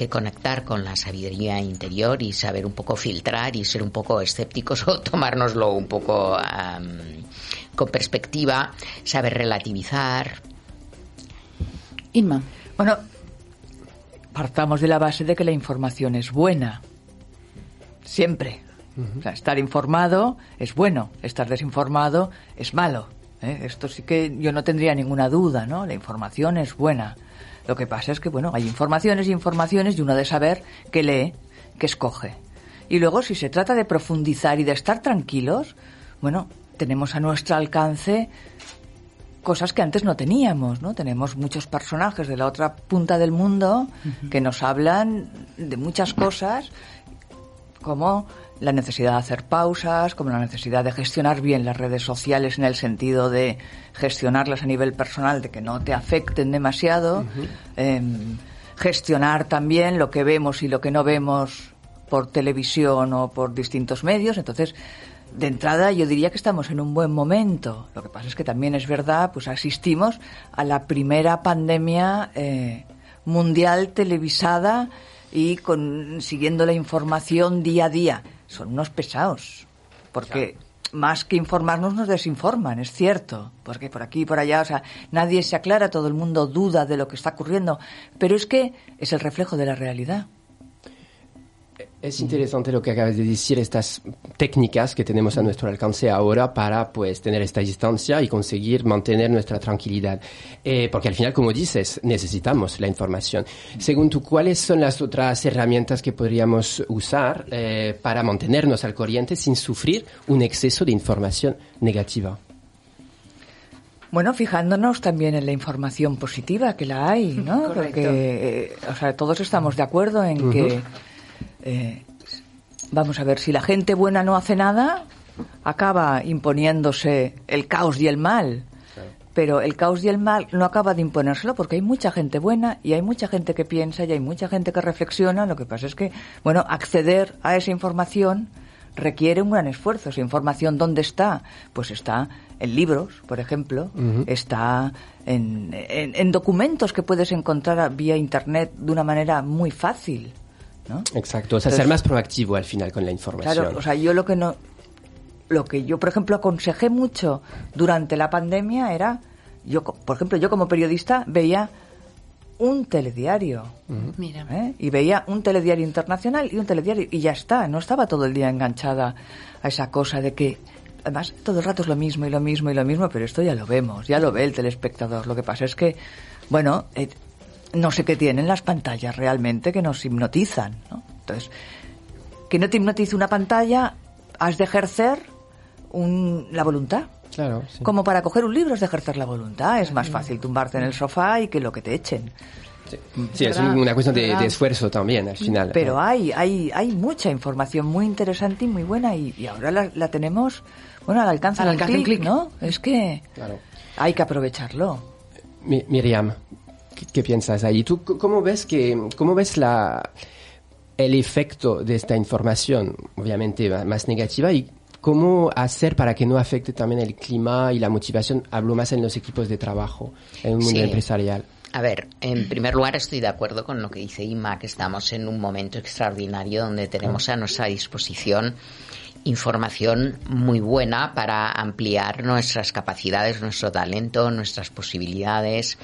que conectar con la sabiduría interior y saber un poco filtrar y ser un poco escépticos o tomárnoslo un poco um, con perspectiva, saber relativizar. Inma. Bueno, partamos de la base de que la información es buena. Siempre. o sea, estar informado es bueno, estar desinformado es malo. ¿Eh? Esto sí que yo no tendría ninguna duda, ¿no? La información es buena. Lo que pasa es que, bueno, hay informaciones y informaciones y uno de saber qué lee, qué escoge. Y luego, si se trata de profundizar y de estar tranquilos, bueno, tenemos a nuestro alcance cosas que antes no teníamos, ¿no? Tenemos muchos personajes de la otra punta del mundo que nos hablan de muchas cosas como la necesidad de hacer pausas, como la necesidad de gestionar bien las redes sociales en el sentido de gestionarlas a nivel personal, de que no te afecten demasiado, em, gestionar también lo que vemos y lo que no vemos por televisión o por distintos medios. Entonces, de entrada yo diría que estamos en un buen momento. Lo que pasa es que también es verdad, pues asistimos a la primera pandemia eh, mundial televisada y con, siguiendo la información día a día. Son unos pesados, porque más que informarnos nos desinforman, es cierto, porque por aquí y por allá, o sea, nadie se aclara, todo el mundo duda de lo que está ocurriendo, pero es que es el reflejo de la realidad. Es interesante lo que acabas de decir, estas técnicas que tenemos a nuestro alcance ahora para pues tener esta distancia y conseguir mantener nuestra tranquilidad. Eh, porque al final, como dices, necesitamos la información. Según tú, ¿cuáles son las otras herramientas que podríamos usar eh, para mantenernos al corriente sin sufrir un exceso de información negativa? Bueno, fijándonos también en la información positiva que la hay, ¿no? Porque, eh, o sea, todos estamos de acuerdo en que eh, vamos a ver, si la gente buena no hace nada, acaba imponiéndose el caos y el mal. Pero el caos y el mal no acaba de imponérselo porque hay mucha gente buena y hay mucha gente que piensa y hay mucha gente que reflexiona. Lo que pasa es que, bueno, acceder a esa información requiere un gran esfuerzo. Esa información, ¿dónde está? Pues está en libros, por ejemplo, está en, en, documentos que puedes encontrar vía Internet de una manera muy fácil. Exacto, o sea, ser más proactivo al final con la información. Claro, o sea, yo lo que no, lo que yo, por ejemplo, aconsejé mucho durante la pandemia era, yo, por ejemplo, yo como periodista veía un telediario. Mira. ¿eh? Y veía un telediario internacional y un telediario y ya está. No estaba todo el día enganchada a esa cosa de que, además, todo el rato es lo mismo y lo mismo y lo mismo, pero esto ya lo vemos, ya lo ve el telespectador. Lo que pasa es que, bueno, eh, no sé qué tienen las pantallas realmente que nos hipnotizan, ¿no? Entonces, que no te hipnotice una pantalla, has de ejercer un, la voluntad. Claro. Como para coger un libro es de ejercer la voluntad. Es más fácil tumbarte en el sofá y que lo que te echen. Sí, es una cuestión de, esfuerzo también al final. Pero hay, hay, hay mucha información muy interesante y muy buena y, ahora la, tenemos, bueno, al alcance, al clic, ¿no? Es que hay que aprovecharlo. Miriam, ¿Qué, piensas ahí? ¿Tú cómo ves, que, cómo ves la, el efecto de esta información, obviamente más negativa, y cómo hacer para que no afecte también el clima y la motivación? Hablo más en los equipos de trabajo, en el mundo empresarial. A ver, en primer lugar estoy de acuerdo con lo que dice Ima, que estamos en un momento extraordinario donde tenemos a nuestra disposición información muy buena para ampliar nuestras capacidades, nuestro talento, nuestras posibilidades.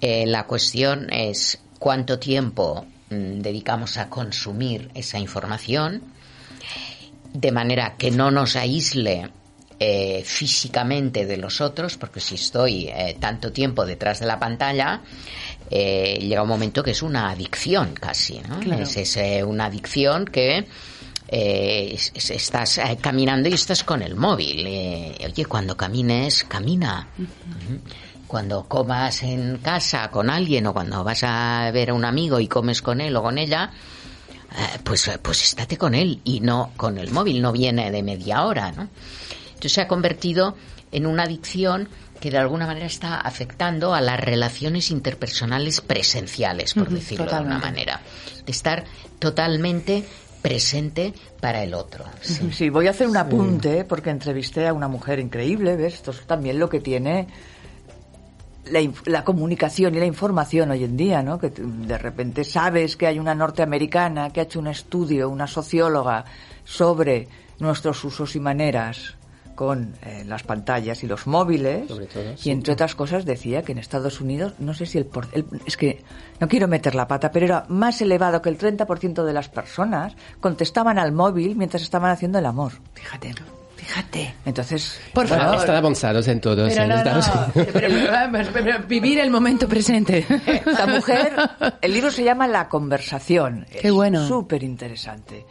Eh, la cuestión es cuánto tiempo mm, dedicamos a consumir esa información de manera que no nos aísle eh, físicamente de los otros, porque si estoy eh, tanto tiempo detrás de la pantalla, llega un momento que es una adicción casi, ¿no? Es, una adicción que estás caminando y estás con el móvil. oye, cuando camines, camina cuando comas en casa con alguien o cuando vas a ver a un amigo y comes con él o con ella, eh, pues, pues estate con él y no con el móvil, no viene de media hora, ¿no? Entonces se ha convertido en una adicción que de alguna manera está afectando a las relaciones interpersonales presenciales, por decirlo de alguna manera. De estar totalmente presente para el otro. Sí, voy a hacer un apunte porque entrevisté a una mujer increíble, ¿ves? Esto es también lo que tiene la, comunicación y la información hoy en día, ¿no? Que de repente sabes que hay una norteamericana que ha hecho un estudio, una socióloga, sobre nuestros usos y maneras con eh, las pantallas y los móviles. y entre otras cosas decía que en Estados Unidos, no sé si el, el, Es que no quiero meter la pata, pero era más elevado que el 30% de las personas contestaban al móvil mientras estaban haciendo el amor. Fíjate. Fíjate. Entonces, por favor. están avanzados en todo. vivir el momento presente. Esta mujer, el libro se llama La conversación. Qué bueno. Súper interesante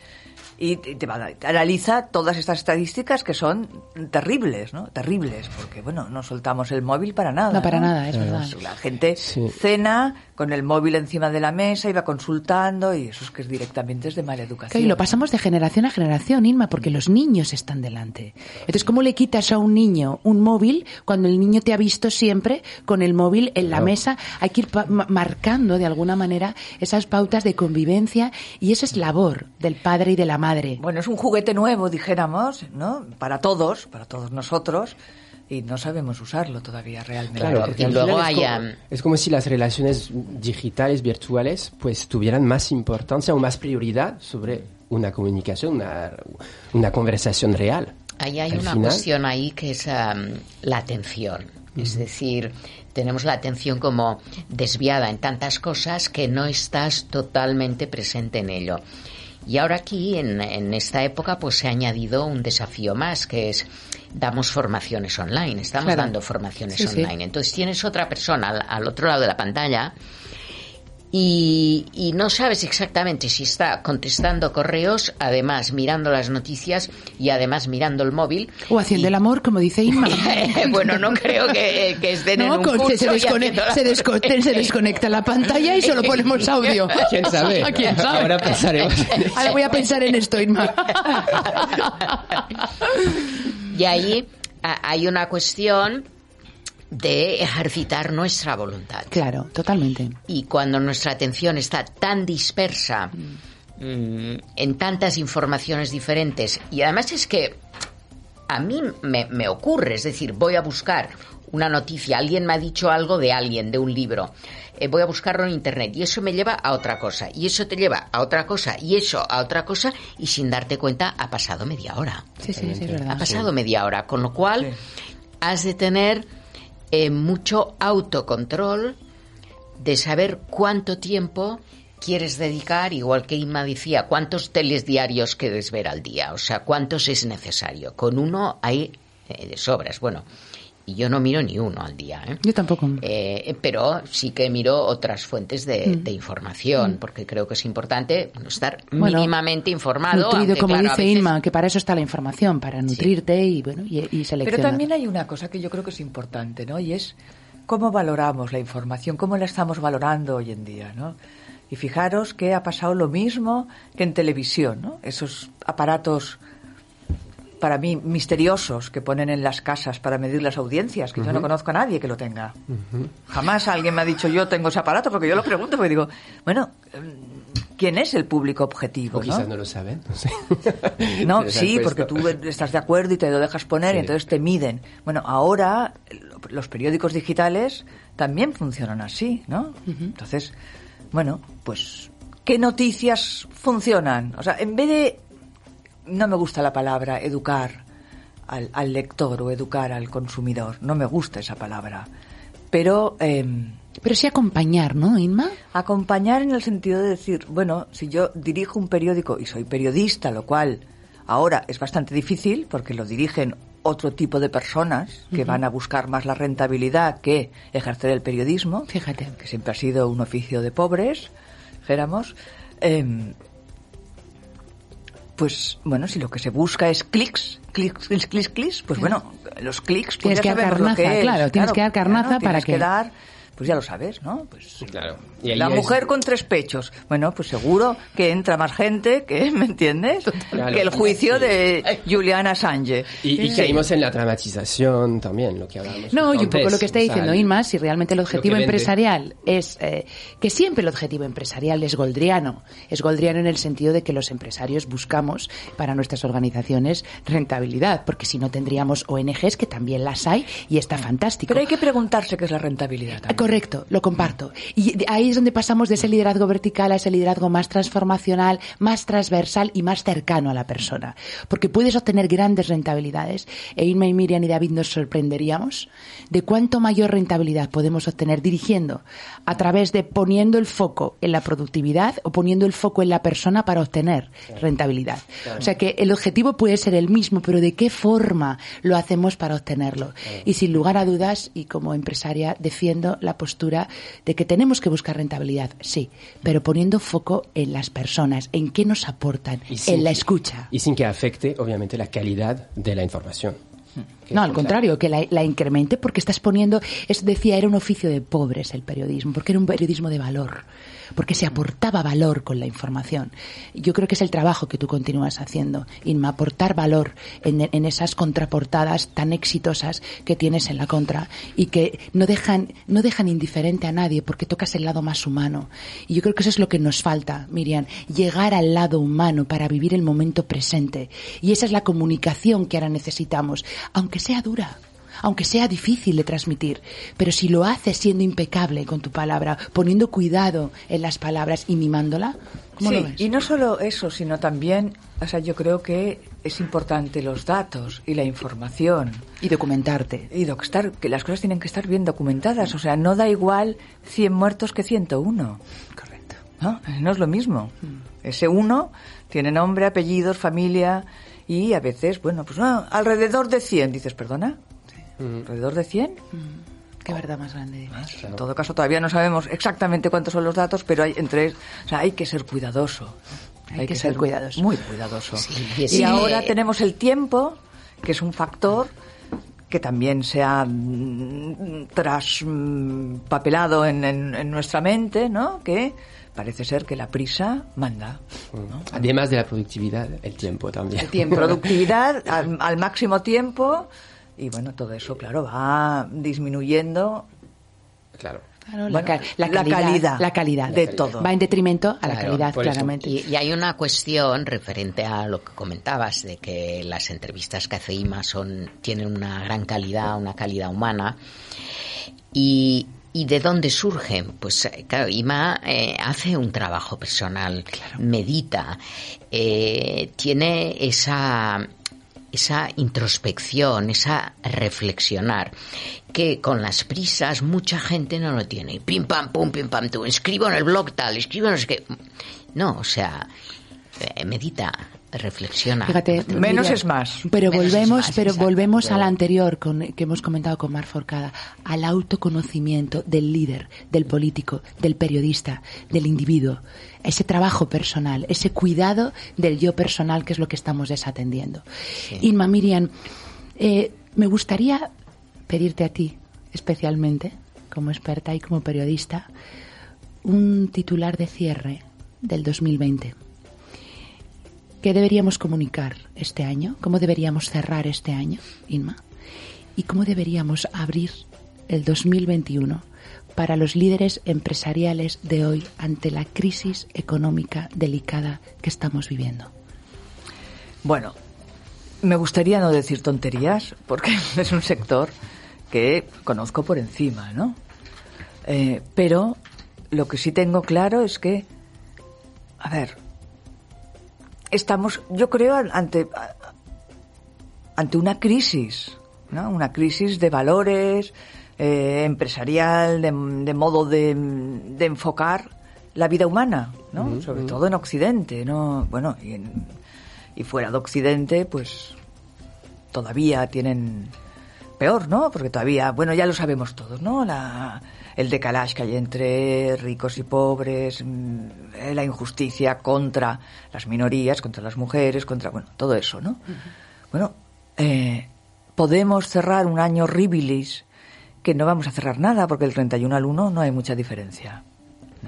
y te, analiza todas estas estadísticas que son terribles, ¿no? Terribles, porque, bueno, no soltamos el móvil para nada. No, para nada, es verdad. La gente cena con el móvil encima de la mesa y va consultando y eso es que es directamente es de mala educación. y lo pasamos de generación a generación, Inma, porque los niños están delante. Entonces, ¿cómo le quitas a un niño un móvil cuando el niño te ha visto siempre con el móvil en la mesa? Hay que ir marcando de alguna manera esas pautas de convivencia y eso es labor del padre y de la madre bueno, es un juguete nuevo, dijéramos, ¿no? Para todos, para todos nosotros y no sabemos usarlo todavía realmente. Claro, y luego es, como, si las relaciones digitales, virtuales, pues tuvieran más importancia o más prioridad sobre una comunicación, una, conversación real. Ahí hay una cuestión ahí que es la atención. Es decir, tenemos la atención como desviada en tantas cosas que no estás totalmente presente en ello. Y ahora aquí, en, en, esta época, pues se ha añadido un desafío más, que es damos formaciones online, estamos dando formaciones online. Entonces tienes otra persona al, otro lado de la pantalla y, no sabes exactamente si está contestando correos, además mirando las noticias y además mirando el móvil. O haciendo el amor, como dice Inma. bueno, no creo que, que estén en un curso se, desconecta, se, desconecta la pantalla y solo ponemos audio. ¿Quién sabe? ¿Quién sabe? Ahora pensaremos. Ahora voy a pensar en esto, Inma. y ahí hay una cuestión de ejercitar nuestra voluntad. Claro, totalmente. Y cuando nuestra atención está tan dispersa mm, en tantas informaciones diferentes, y además es que a mí me, ocurre, es decir, voy a buscar una noticia, alguien me ha dicho algo de alguien, de un libro, eh, voy a buscarlo en internet y eso me lleva a otra cosa, y eso te lleva a otra cosa, y eso a otra cosa, y sin darte cuenta ha pasado media hora. Sí, sí, sí, es verdad. Ha pasado media hora, con lo cual has de tener eh, mucho autocontrol de saber cuánto tiempo quieres dedicar, igual que Inma decía, cuántos teles diarios quieres ver al día, o sea, cuántos es necesario. Con uno hay eh, sobras. Bueno, y yo no miro ni uno al día. ¿eh? Yo tampoco. pero sí que miro otras fuentes de, mm. información, mm. porque creo que es importante estar mínimamente informado. Nutrido, como dice Inma, que para eso está la información, para nutrirte y, bueno, y, y, seleccionar. Pero también hay una cosa que yo creo que es importante, ¿no? Y es cómo valoramos la información, cómo la estamos valorando hoy en día, ¿no? Y fijaros que ha pasado lo mismo que en televisión, ¿no? Esos aparatos para mí misteriosos que ponen en las casas para medir las audiencias, que yo no conozco a nadie que lo tenga. Jamás alguien me ha dicho yo tengo ese aparato, porque yo lo pregunto, porque digo, bueno, ¿quién es el público objetivo? O quizás no, lo saben. No, sí, porque tú estás de acuerdo y te lo dejas poner y entonces te miden. Bueno, ahora los periódicos digitales también funcionan así, ¿no? Entonces, bueno, pues, ¿qué noticias funcionan? O sea, en vez de no me gusta la palabra educar al, lector o educar al consumidor. No me gusta esa palabra. Pero. Em, pero sí acompañar, ¿no, Inma? Acompañar en el sentido de decir, bueno, si yo dirijo un periódico y soy periodista, lo cual ahora es bastante difícil porque lo dirigen otro tipo de personas que van a buscar más la rentabilidad que ejercer el periodismo. Fíjate. Que siempre ha sido un oficio de pobres, dijéramos. Em, pues bueno, si lo que se busca es clics, clics, clics, clics, clics, pues bueno, los clics tienes que dar carnaza, claro, tienes que dar carnaza para que... dar pues ya lo sabes, ¿no? Pues Claro. La mujer con tres pechos. Bueno, pues seguro que entra más gente que, ¿me entiendes? Claro. Que el juicio de Julian Assange. Y, y caímos en la dramatización también, lo que hablábamos. No, y un poco lo que está O sea, diciendo Inma, si realmente el objetivo empresarial es eh, que siempre el objetivo empresarial es goldriano. Es goldriano en el sentido de que los empresarios buscamos para nuestras organizaciones rentabilidad, porque si no tendríamos ONGs que también las hay y está fantástico. Pero hay que preguntarse qué es la rentabilidad. también. Correcto, lo comparto. Y de- ahí es donde pasamos de ese liderazgo vertical a ese liderazgo más transformacional, más transversal y más cercano a la persona. Porque puedes obtener grandes rentabilidades. E Inma y Miriam y David nos sorprenderíamos de cuánto mayor rentabilidad podemos obtener dirigiendo a través de poniendo el foco en la productividad o poniendo el foco en la persona para obtener rentabilidad. O sea que el objetivo puede ser el mismo, pero de qué forma lo hacemos para obtenerlo. Y sin lugar a dudas, y como empresaria, defiendo la postura de que tenemos que buscar rentabilidad, sí, pero poniendo foco en las personas, en qué nos aportan, sin- en la escucha. Y sin que afecte, obviamente, la calidad de la información. Que- No, al contrario, que la, la incremente porque estás poniendo, eso decía, era un oficio de pobres el periodismo, porque era un periodismo de valor, porque se aportaba valor con la información. Yo creo que es el trabajo que tú continúas haciendo, Inma, aportar valor en, en esas contraportadas tan exitosas que tienes en la contra y que no dejan, no dejan indiferente a nadie porque tocas el lado más humano. Y yo creo que eso es lo que nos falta, Miriam, llegar al lado humano para vivir el momento presente. Y esa es la comunicación que ahora necesitamos, aunque sea dura. Aunque sea difícil de transmitir, pero si lo haces siendo impecable con tu palabra, poniendo cuidado en las palabras y mimándola, ¿cómo lo Sí, ves? y no solo eso, sino también, o sea, yo creo que es importante los datos y la información. Y documentarte. Y doc- estar, que las cosas tienen que estar bien documentadas. O sea, no da igual 100 muertos que 101. Correcto. ¿no? No es lo mismo. Ese uno tiene nombre, apellidos, familia y a veces, bueno, pues no, alrededor de 100. Dices, ¿perdona? ¿Alrededor de 100? Qué verdad más grande. En todo caso, todavía no sabemos exactamente cuántos son los datos, pero hay entre, o sea, hay que ser cuidadoso. Hay que ser cuidadoso. Muy cuidadoso. y ahora tenemos el tiempo, que es un factor que también se ha mm, traspapelado en, en, en nuestra mente, ¿no? Que parece ser que la prisa manda. ¿no? Además de la productividad, el tiempo también. El tiempo, productividad al, al máximo tiempo y bueno, todo eso, claro, va disminuyendo Claro. Claro, Bueno, la, ca- la la calidad, la calidad de todo. Va en detrimento a la calidad, claramente. Y, y hay una cuestión referente a lo que comentabas, de que las entrevistas que hace IMA son, tienen una gran calidad, una calidad humana. Y, ¿Y de dónde surgen? Pues eh, claro, Ima eh, hace un trabajo personal, medita, eh, tiene esa, esa introspección, esa reflexionar, que con las prisas mucha gente no lo tiene. Pim pam pum, pim pam tú, escribo en el blog tal, escribo no sé qué. No, o sea, eh, medita, reflexiona. Fíjate, Menos es más. Pero Menos volvemos, más, pero exacto. volvemos al anterior con, que hemos comentado con Mar Forcada, al autoconocimiento del líder, del político, del periodista, del individuo, ese trabajo personal, ese cuidado del yo personal que es lo que estamos desatendiendo. Inma Miriam, eh, me gustaría pedirte a ti, especialmente, como experta y como periodista, un titular de cierre del 2020. ¿Qué deberíamos comunicar este año? ¿Cómo deberíamos cerrar este año, Inma? ¿Y cómo deberíamos abrir el 2021 para los líderes empresariales de hoy ante la crisis económica delicada que estamos viviendo? Bueno, me gustaría no decir tonterías, porque es un sector que conozco por encima, ¿no? Eh, pero lo que sí tengo claro es que, a ver, estamos, yo creo, ante, ante una crisis, ¿no? Una crisis de valores, eh, empresarial, de, de modo de, de enfocar la vida humana, ¿no? Sobre todo en Occidente, ¿no? Bueno, y, en- y fuera de Occidente, pues todavía tienen peor, ¿no? Porque todavía, bueno, ya lo sabemos todos, ¿no? La, el decalage que hay entre ricos y pobres, mm, la injusticia contra las minorías, contra las mujeres, contra, bueno, todo eso, ¿no? Bueno, eh, podemos cerrar un año horribilis que no vamos a cerrar nada porque el 31 al 1 no hay mucha diferencia.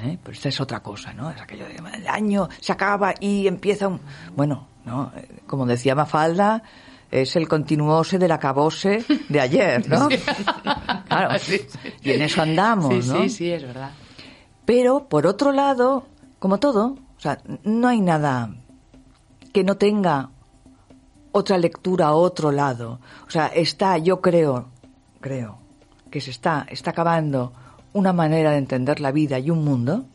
¿eh? Pero esta es otra cosa, ¿no? Es aquello de el año se acaba y empieza un... Bueno, ¿no? Como decía Mafalda, es el continuose del acabose de ayer, ¿no? Claro, y en eso andamos, ¿no? Sí, sí, es verdad. Pero, por otro lado, como todo, o sea, no hay nada que no tenga otra lectura a otro lado. O sea, está, yo creo, creo, que se está, está acabando una manera de entender la vida y un mundo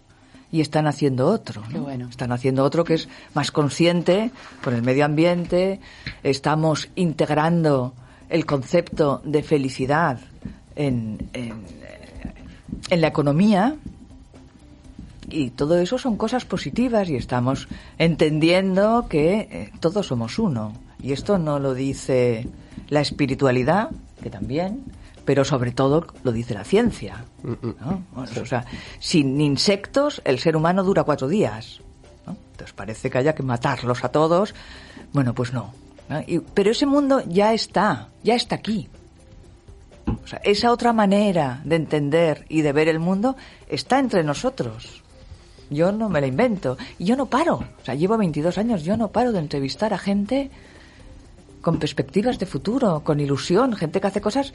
y están haciendo otro. ¿no? Qué bueno. Están haciendo otro que es más consciente con el medio ambiente. Estamos integrando el concepto de felicidad en, en, en la economía. Y todo eso son cosas positivas y estamos entendiendo que eh, todos somos uno. Y esto no lo dice la espiritualidad, que también, pero sobre todo lo dice la ciencia. ¿no? Bueno, o sea, sin insectos el ser humano dura cuatro días. ¿no? Entonces parece que haya que matarlos a todos. Bueno, pues no. ¿no? Y- pero ese mundo ya está, ya está aquí. O sea, esa otra manera de entender y de ver el mundo está entre nosotros. Yo no me la invento. Y yo no paro. O sea, llevo 22 años, yo no paro de entrevistar a gente con perspectivas de futuro, con ilusión, gente que hace cosas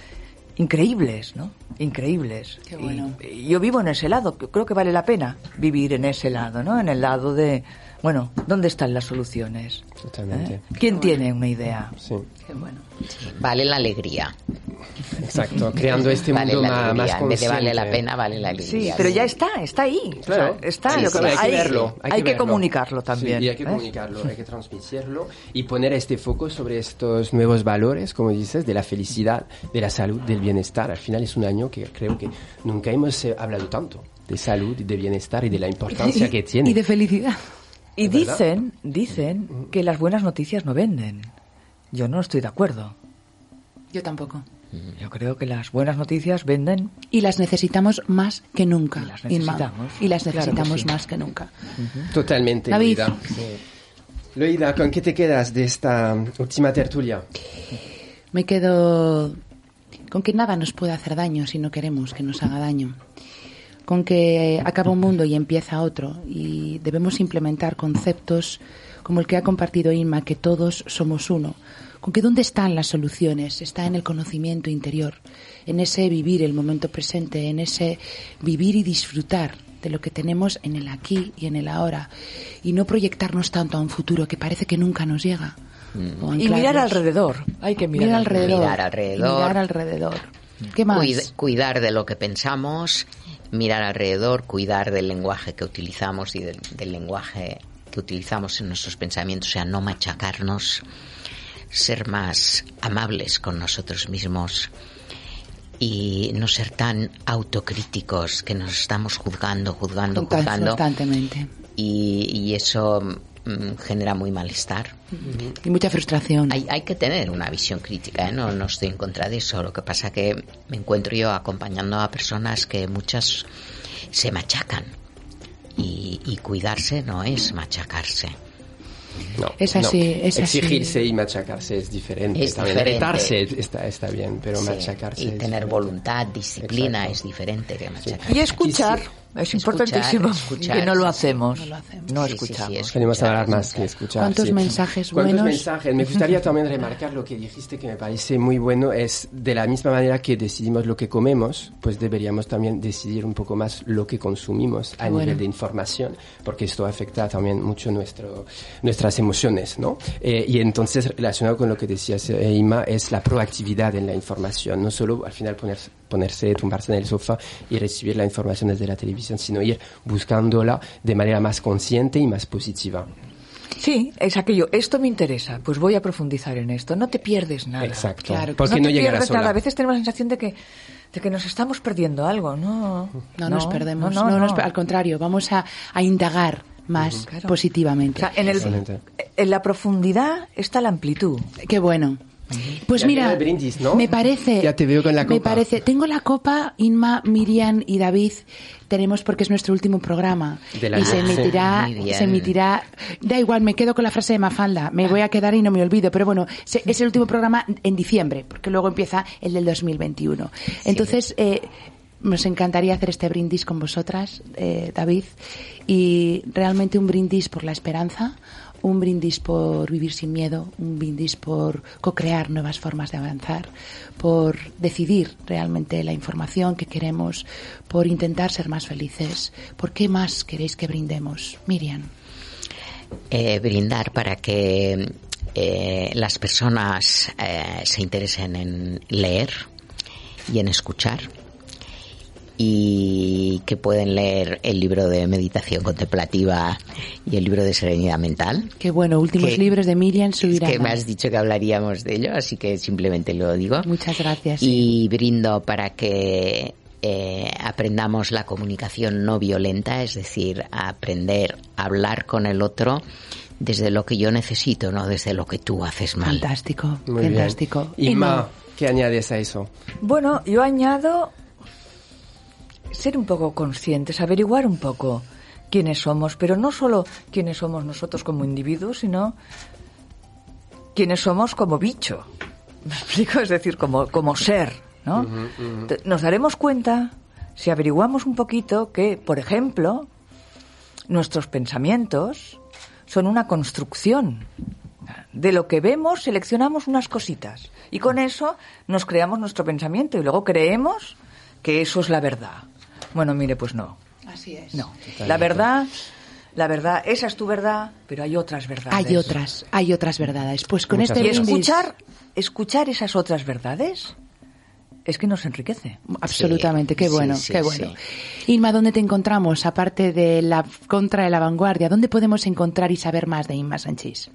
increíbles, ¿no? Increíbles. Qué bueno. Y, y yo vivo en ese lado, creo que vale la pena vivir en ese lado, ¿no? En el lado de, bueno, ¿dónde están las soluciones? Totalmente. ¿Eh? ¿Quién tiene una idea? Sí, Qué bueno. Vale la alegría. exacto. Creando este vale mundo la alegría. más En vez de vale la pena, vale la alegría. Sí, pero ya está, está ahí. Claro. O sea, está. Sí, Lo sí, que- hay que verlo. Hay, que, verlo. comunicarlo también. Sí, y hay que ¿eh? comunicarlo, hay que transmitirlo y poner este foco sobre estos nuevos valores, como dices, de la felicidad, de la salud, del bienestar. Al final es un año que creo que nunca hemos eh, hablado tanto de salud, de bienestar y de la importancia que tiene. Y de felicidad. Y dicen, dicen que las buenas noticias no venden. Yo no estoy de acuerdo. Yo tampoco. Yo creo que las buenas noticias venden. Y las necesitamos más que nunca. Y las necesitamos. Y las Claro que necesitamos sí. más que nunca. Totalmente, David. Loida. Loida, ¿con qué te quedas de esta última tertulia? Me quedo con que nada nos puede hacer daño si no queremos que nos haga daño. Con que acaba un mundo y empieza otro. Y debemos implementar conceptos como el que ha compartido Inma, que todos somos uno. Con que dónde están las soluciones? Está en el conocimiento interior, en ese vivir el momento presente, en ese vivir y disfrutar de lo que tenemos en el aquí y en el ahora. Y no proyectarnos tanto a un futuro que parece que nunca nos llega. O Y mirar alrededor. Hay que mirar, Mirar alrededor. Mirar alrededor. Mirar alrededor. ¿Qué más? Cuid- cuidar de lo que pensamos, mirar alrededor, cuidar del lenguaje que utilizamos y del, del lenguaje que utilizamos en nuestros pensamientos, o sea, no machacarnos, ser más amables con nosotros mismos y no ser tan autocríticos que nos estamos juzgando, juzgando, juzgando Constantemente. y, y eso genera muy malestar. Y mucha frustración. Hay, hay que tener una visión crítica, ¿eh? no, no estoy en contra de eso. Lo que pasa que me encuentro yo acompañando a personas que muchas se machacan. Y, y cuidarse no es machacarse. No, Es así, no. es así. Exigirse y machacarse es diferente. Es También diferente. retarse está, está bien, pero Sí, machacarse y tener voluntad, disciplina Exacto. es diferente que machacarse. Y escuchar. Es importantísimo. escuchar, que no lo sí, hacemos. No lo hacemos. No Sí, sí, sí, escuchamos. es- Tenemos que hablar Escuchar, más que escuchar. ¿Cuántos sí. mensajes ¿Cuántos buenos? mensajes? Me gustaría también remarcar lo que dijiste que me parece muy bueno. Es de la misma manera que decidimos lo que comemos, pues deberíamos también decidir un poco más lo que consumimos a Qué nivel bueno. de información, porque esto afecta también mucho nuestro, nuestras emociones, ¿no? Eh, y entonces, relacionado con lo que decías, eh, Ima, es la proactividad en la información. No solo al final ponerse, ponerse, tumbarse en el sofá y recibir la información desde la televisión, sino ir buscándola de manera más consciente y más positiva. Sí, es aquello. Esto me interesa. Pues voy a profundizar en esto. No te pierdes nada. Exacto. Claro, porque no no, te pierdes sola. nada. A veces tenemos la sensación de que, de que nos estamos perdiendo algo. No, No, nos perdemos. No, No, no, nos al contrario, vamos a, a indagar más Claro. positivamente. O sea, en, el, Excelente. en la profundidad está la amplitud. Qué bueno. Pues Ya mira, brindis, ¿no? me parece. Ya te veo con la Me parece. Tengo la copa, Inma, Miriam y David. Tenemos porque es nuestro último programa. De la y se emitirá, se emitirá. Da igual, me quedo con la frase de Mafalda. Me voy a quedar y no me olvido. Pero bueno, se- es el último programa en diciembre, porque luego empieza el del 2021. Entonces, eh, nos encantaría hacer este brindis con vosotras, eh, David. Y realmente un brindis por la esperanza, un brindis por vivir sin miedo, un brindis por co-crear nuevas formas de avanzar, por decidir realmente la información que queremos, por intentar ser más felices. ¿Por qué más queréis que brindemos? Miriam. Eh, brindar para que eh, las personas eh, se interesen en leer y en escuchar y que pueden leer el libro de meditación contemplativa y el libro de serenidad mental. Qué bueno, últimos Que- libros de Miriam Es Subirana. que me has dicho que hablaríamos de ello, así que simplemente lo digo. Muchas gracias. Y brindo para que eh, aprendamos la comunicación no violenta, es decir, a aprender a hablar con el otro desde lo que yo necesito, no desde lo que tú haces mal. Fantástico, Muy bien. fantástico. Inma, ¿qué añades a eso? Bueno, yo añado ser un poco conscientes, averiguar un poco quiénes somos, pero no solo quiénes somos nosotros como individuos, sino quiénes somos como bicho. ¿Me explico? Es decir, como, como ser, ¿no? Nos daremos cuenta, si averiguamos un poquito, que, por ejemplo, nuestros pensamientos son una construcción. De lo que vemos seleccionamos unas cositas y con eso nos creamos nuestro pensamiento y luego creemos que eso es la verdad. Bueno, mire, pues no. Así es. No. La verdad, la verdad, esa es tu verdad, pero hay otras verdades. Hay otras, hay otras verdades. Pues con Muchas este gracias. escuchar, escuchar esas otras verdades es que nos enriquece. Absolutamente, qué bueno, sí, qué sí. bueno. Inma, ¿dónde te encontramos? Aparte de la contra de la vanguardia, ¿dónde podemos encontrar y saber más de Inma Sanchís?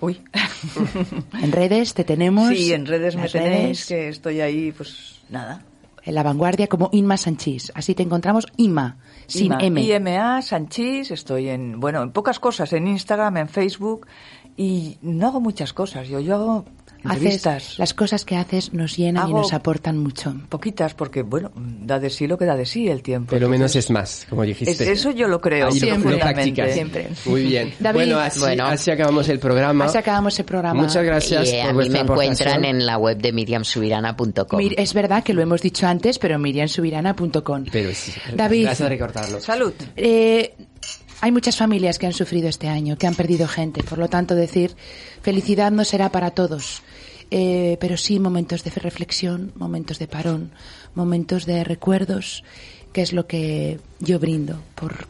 Uy. En redes te tenemos. Sí, en redes me tenéis, que estoy ahí, pues nada. En la vanguardia como Inma Sanchís. Así te encontramos Inma, sin Ima, M. IMA, Sanchís, estoy en, bueno, en pocas cosas, en Instagram, en Facebook, y no hago muchas cosas. Yo, yo hago Haces, las cosas que haces nos llenan y Hago- nos aportan mucho. Poquitas, porque, bueno, da de sí lo que da de sí el tiempo. Pero menos es más, como dijiste. es- eso yo lo creo. Siempre. lo practicas. Siempre. Muy bien. David. bueno, así, Bueno. así acabamos el programa. Así acabamos el programa. Muchas gracias y eh, por a mí me encuentran en la web de miriamsubirana.com. Mir- Es verdad que lo hemos dicho antes, pero miriamsubirana.com. Pero sí, David. gracias a recordarlo. Salud. Eh, hay muchas familias que han sufrido este año, que han perdido gente. Por lo tanto, decir felicidad no será para todos. Eh, pero sí momentos de reflexión, momentos de parón, momentos de recuerdos, que es lo que yo brindo por,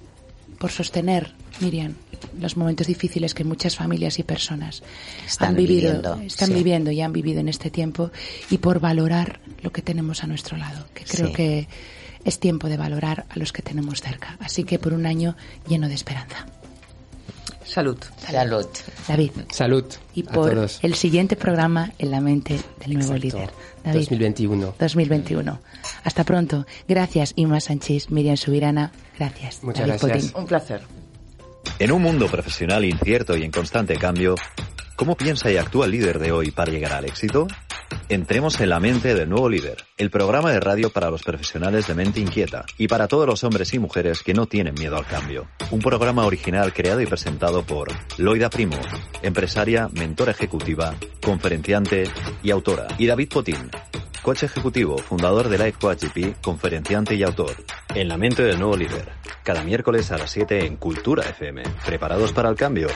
por sostener, Miriam, los momentos difíciles que muchas familias y personas Están han vivido, viviendo, están sí. viviendo y han vivido en este tiempo y por valorar lo que tenemos a nuestro lado, que creo Sí. que es tiempo de valorar a los que tenemos cerca. Así que por un año lleno de esperanza. Salud. Salud. David. Salud Y a por todos. el siguiente programa en la mente del nuevo Exacto. líder. David. 2021. 2021. Hasta pronto. Gracias, Inma Sánchez, Miriam Subirana. Gracias. Muchas David gracias. Potín. Un placer. En un mundo profesional incierto y en constante cambio, ¿cómo piensa y actúa el líder de hoy para llegar al éxito? Entremos en la mente del nuevo líder, el programa de radio para los profesionales de mente inquieta y para todos los hombres y mujeres que no tienen miedo al cambio. Un programa original creado y presentado por Loida Primo, empresaria, mentora ejecutiva, conferenciante y autora, y David Potín, coach ejecutivo, fundador de Life Coach GP, conferenciante y autor. En la mente del nuevo líder, cada miércoles a las 7 en Cultura FM. ¿Preparados para el cambio?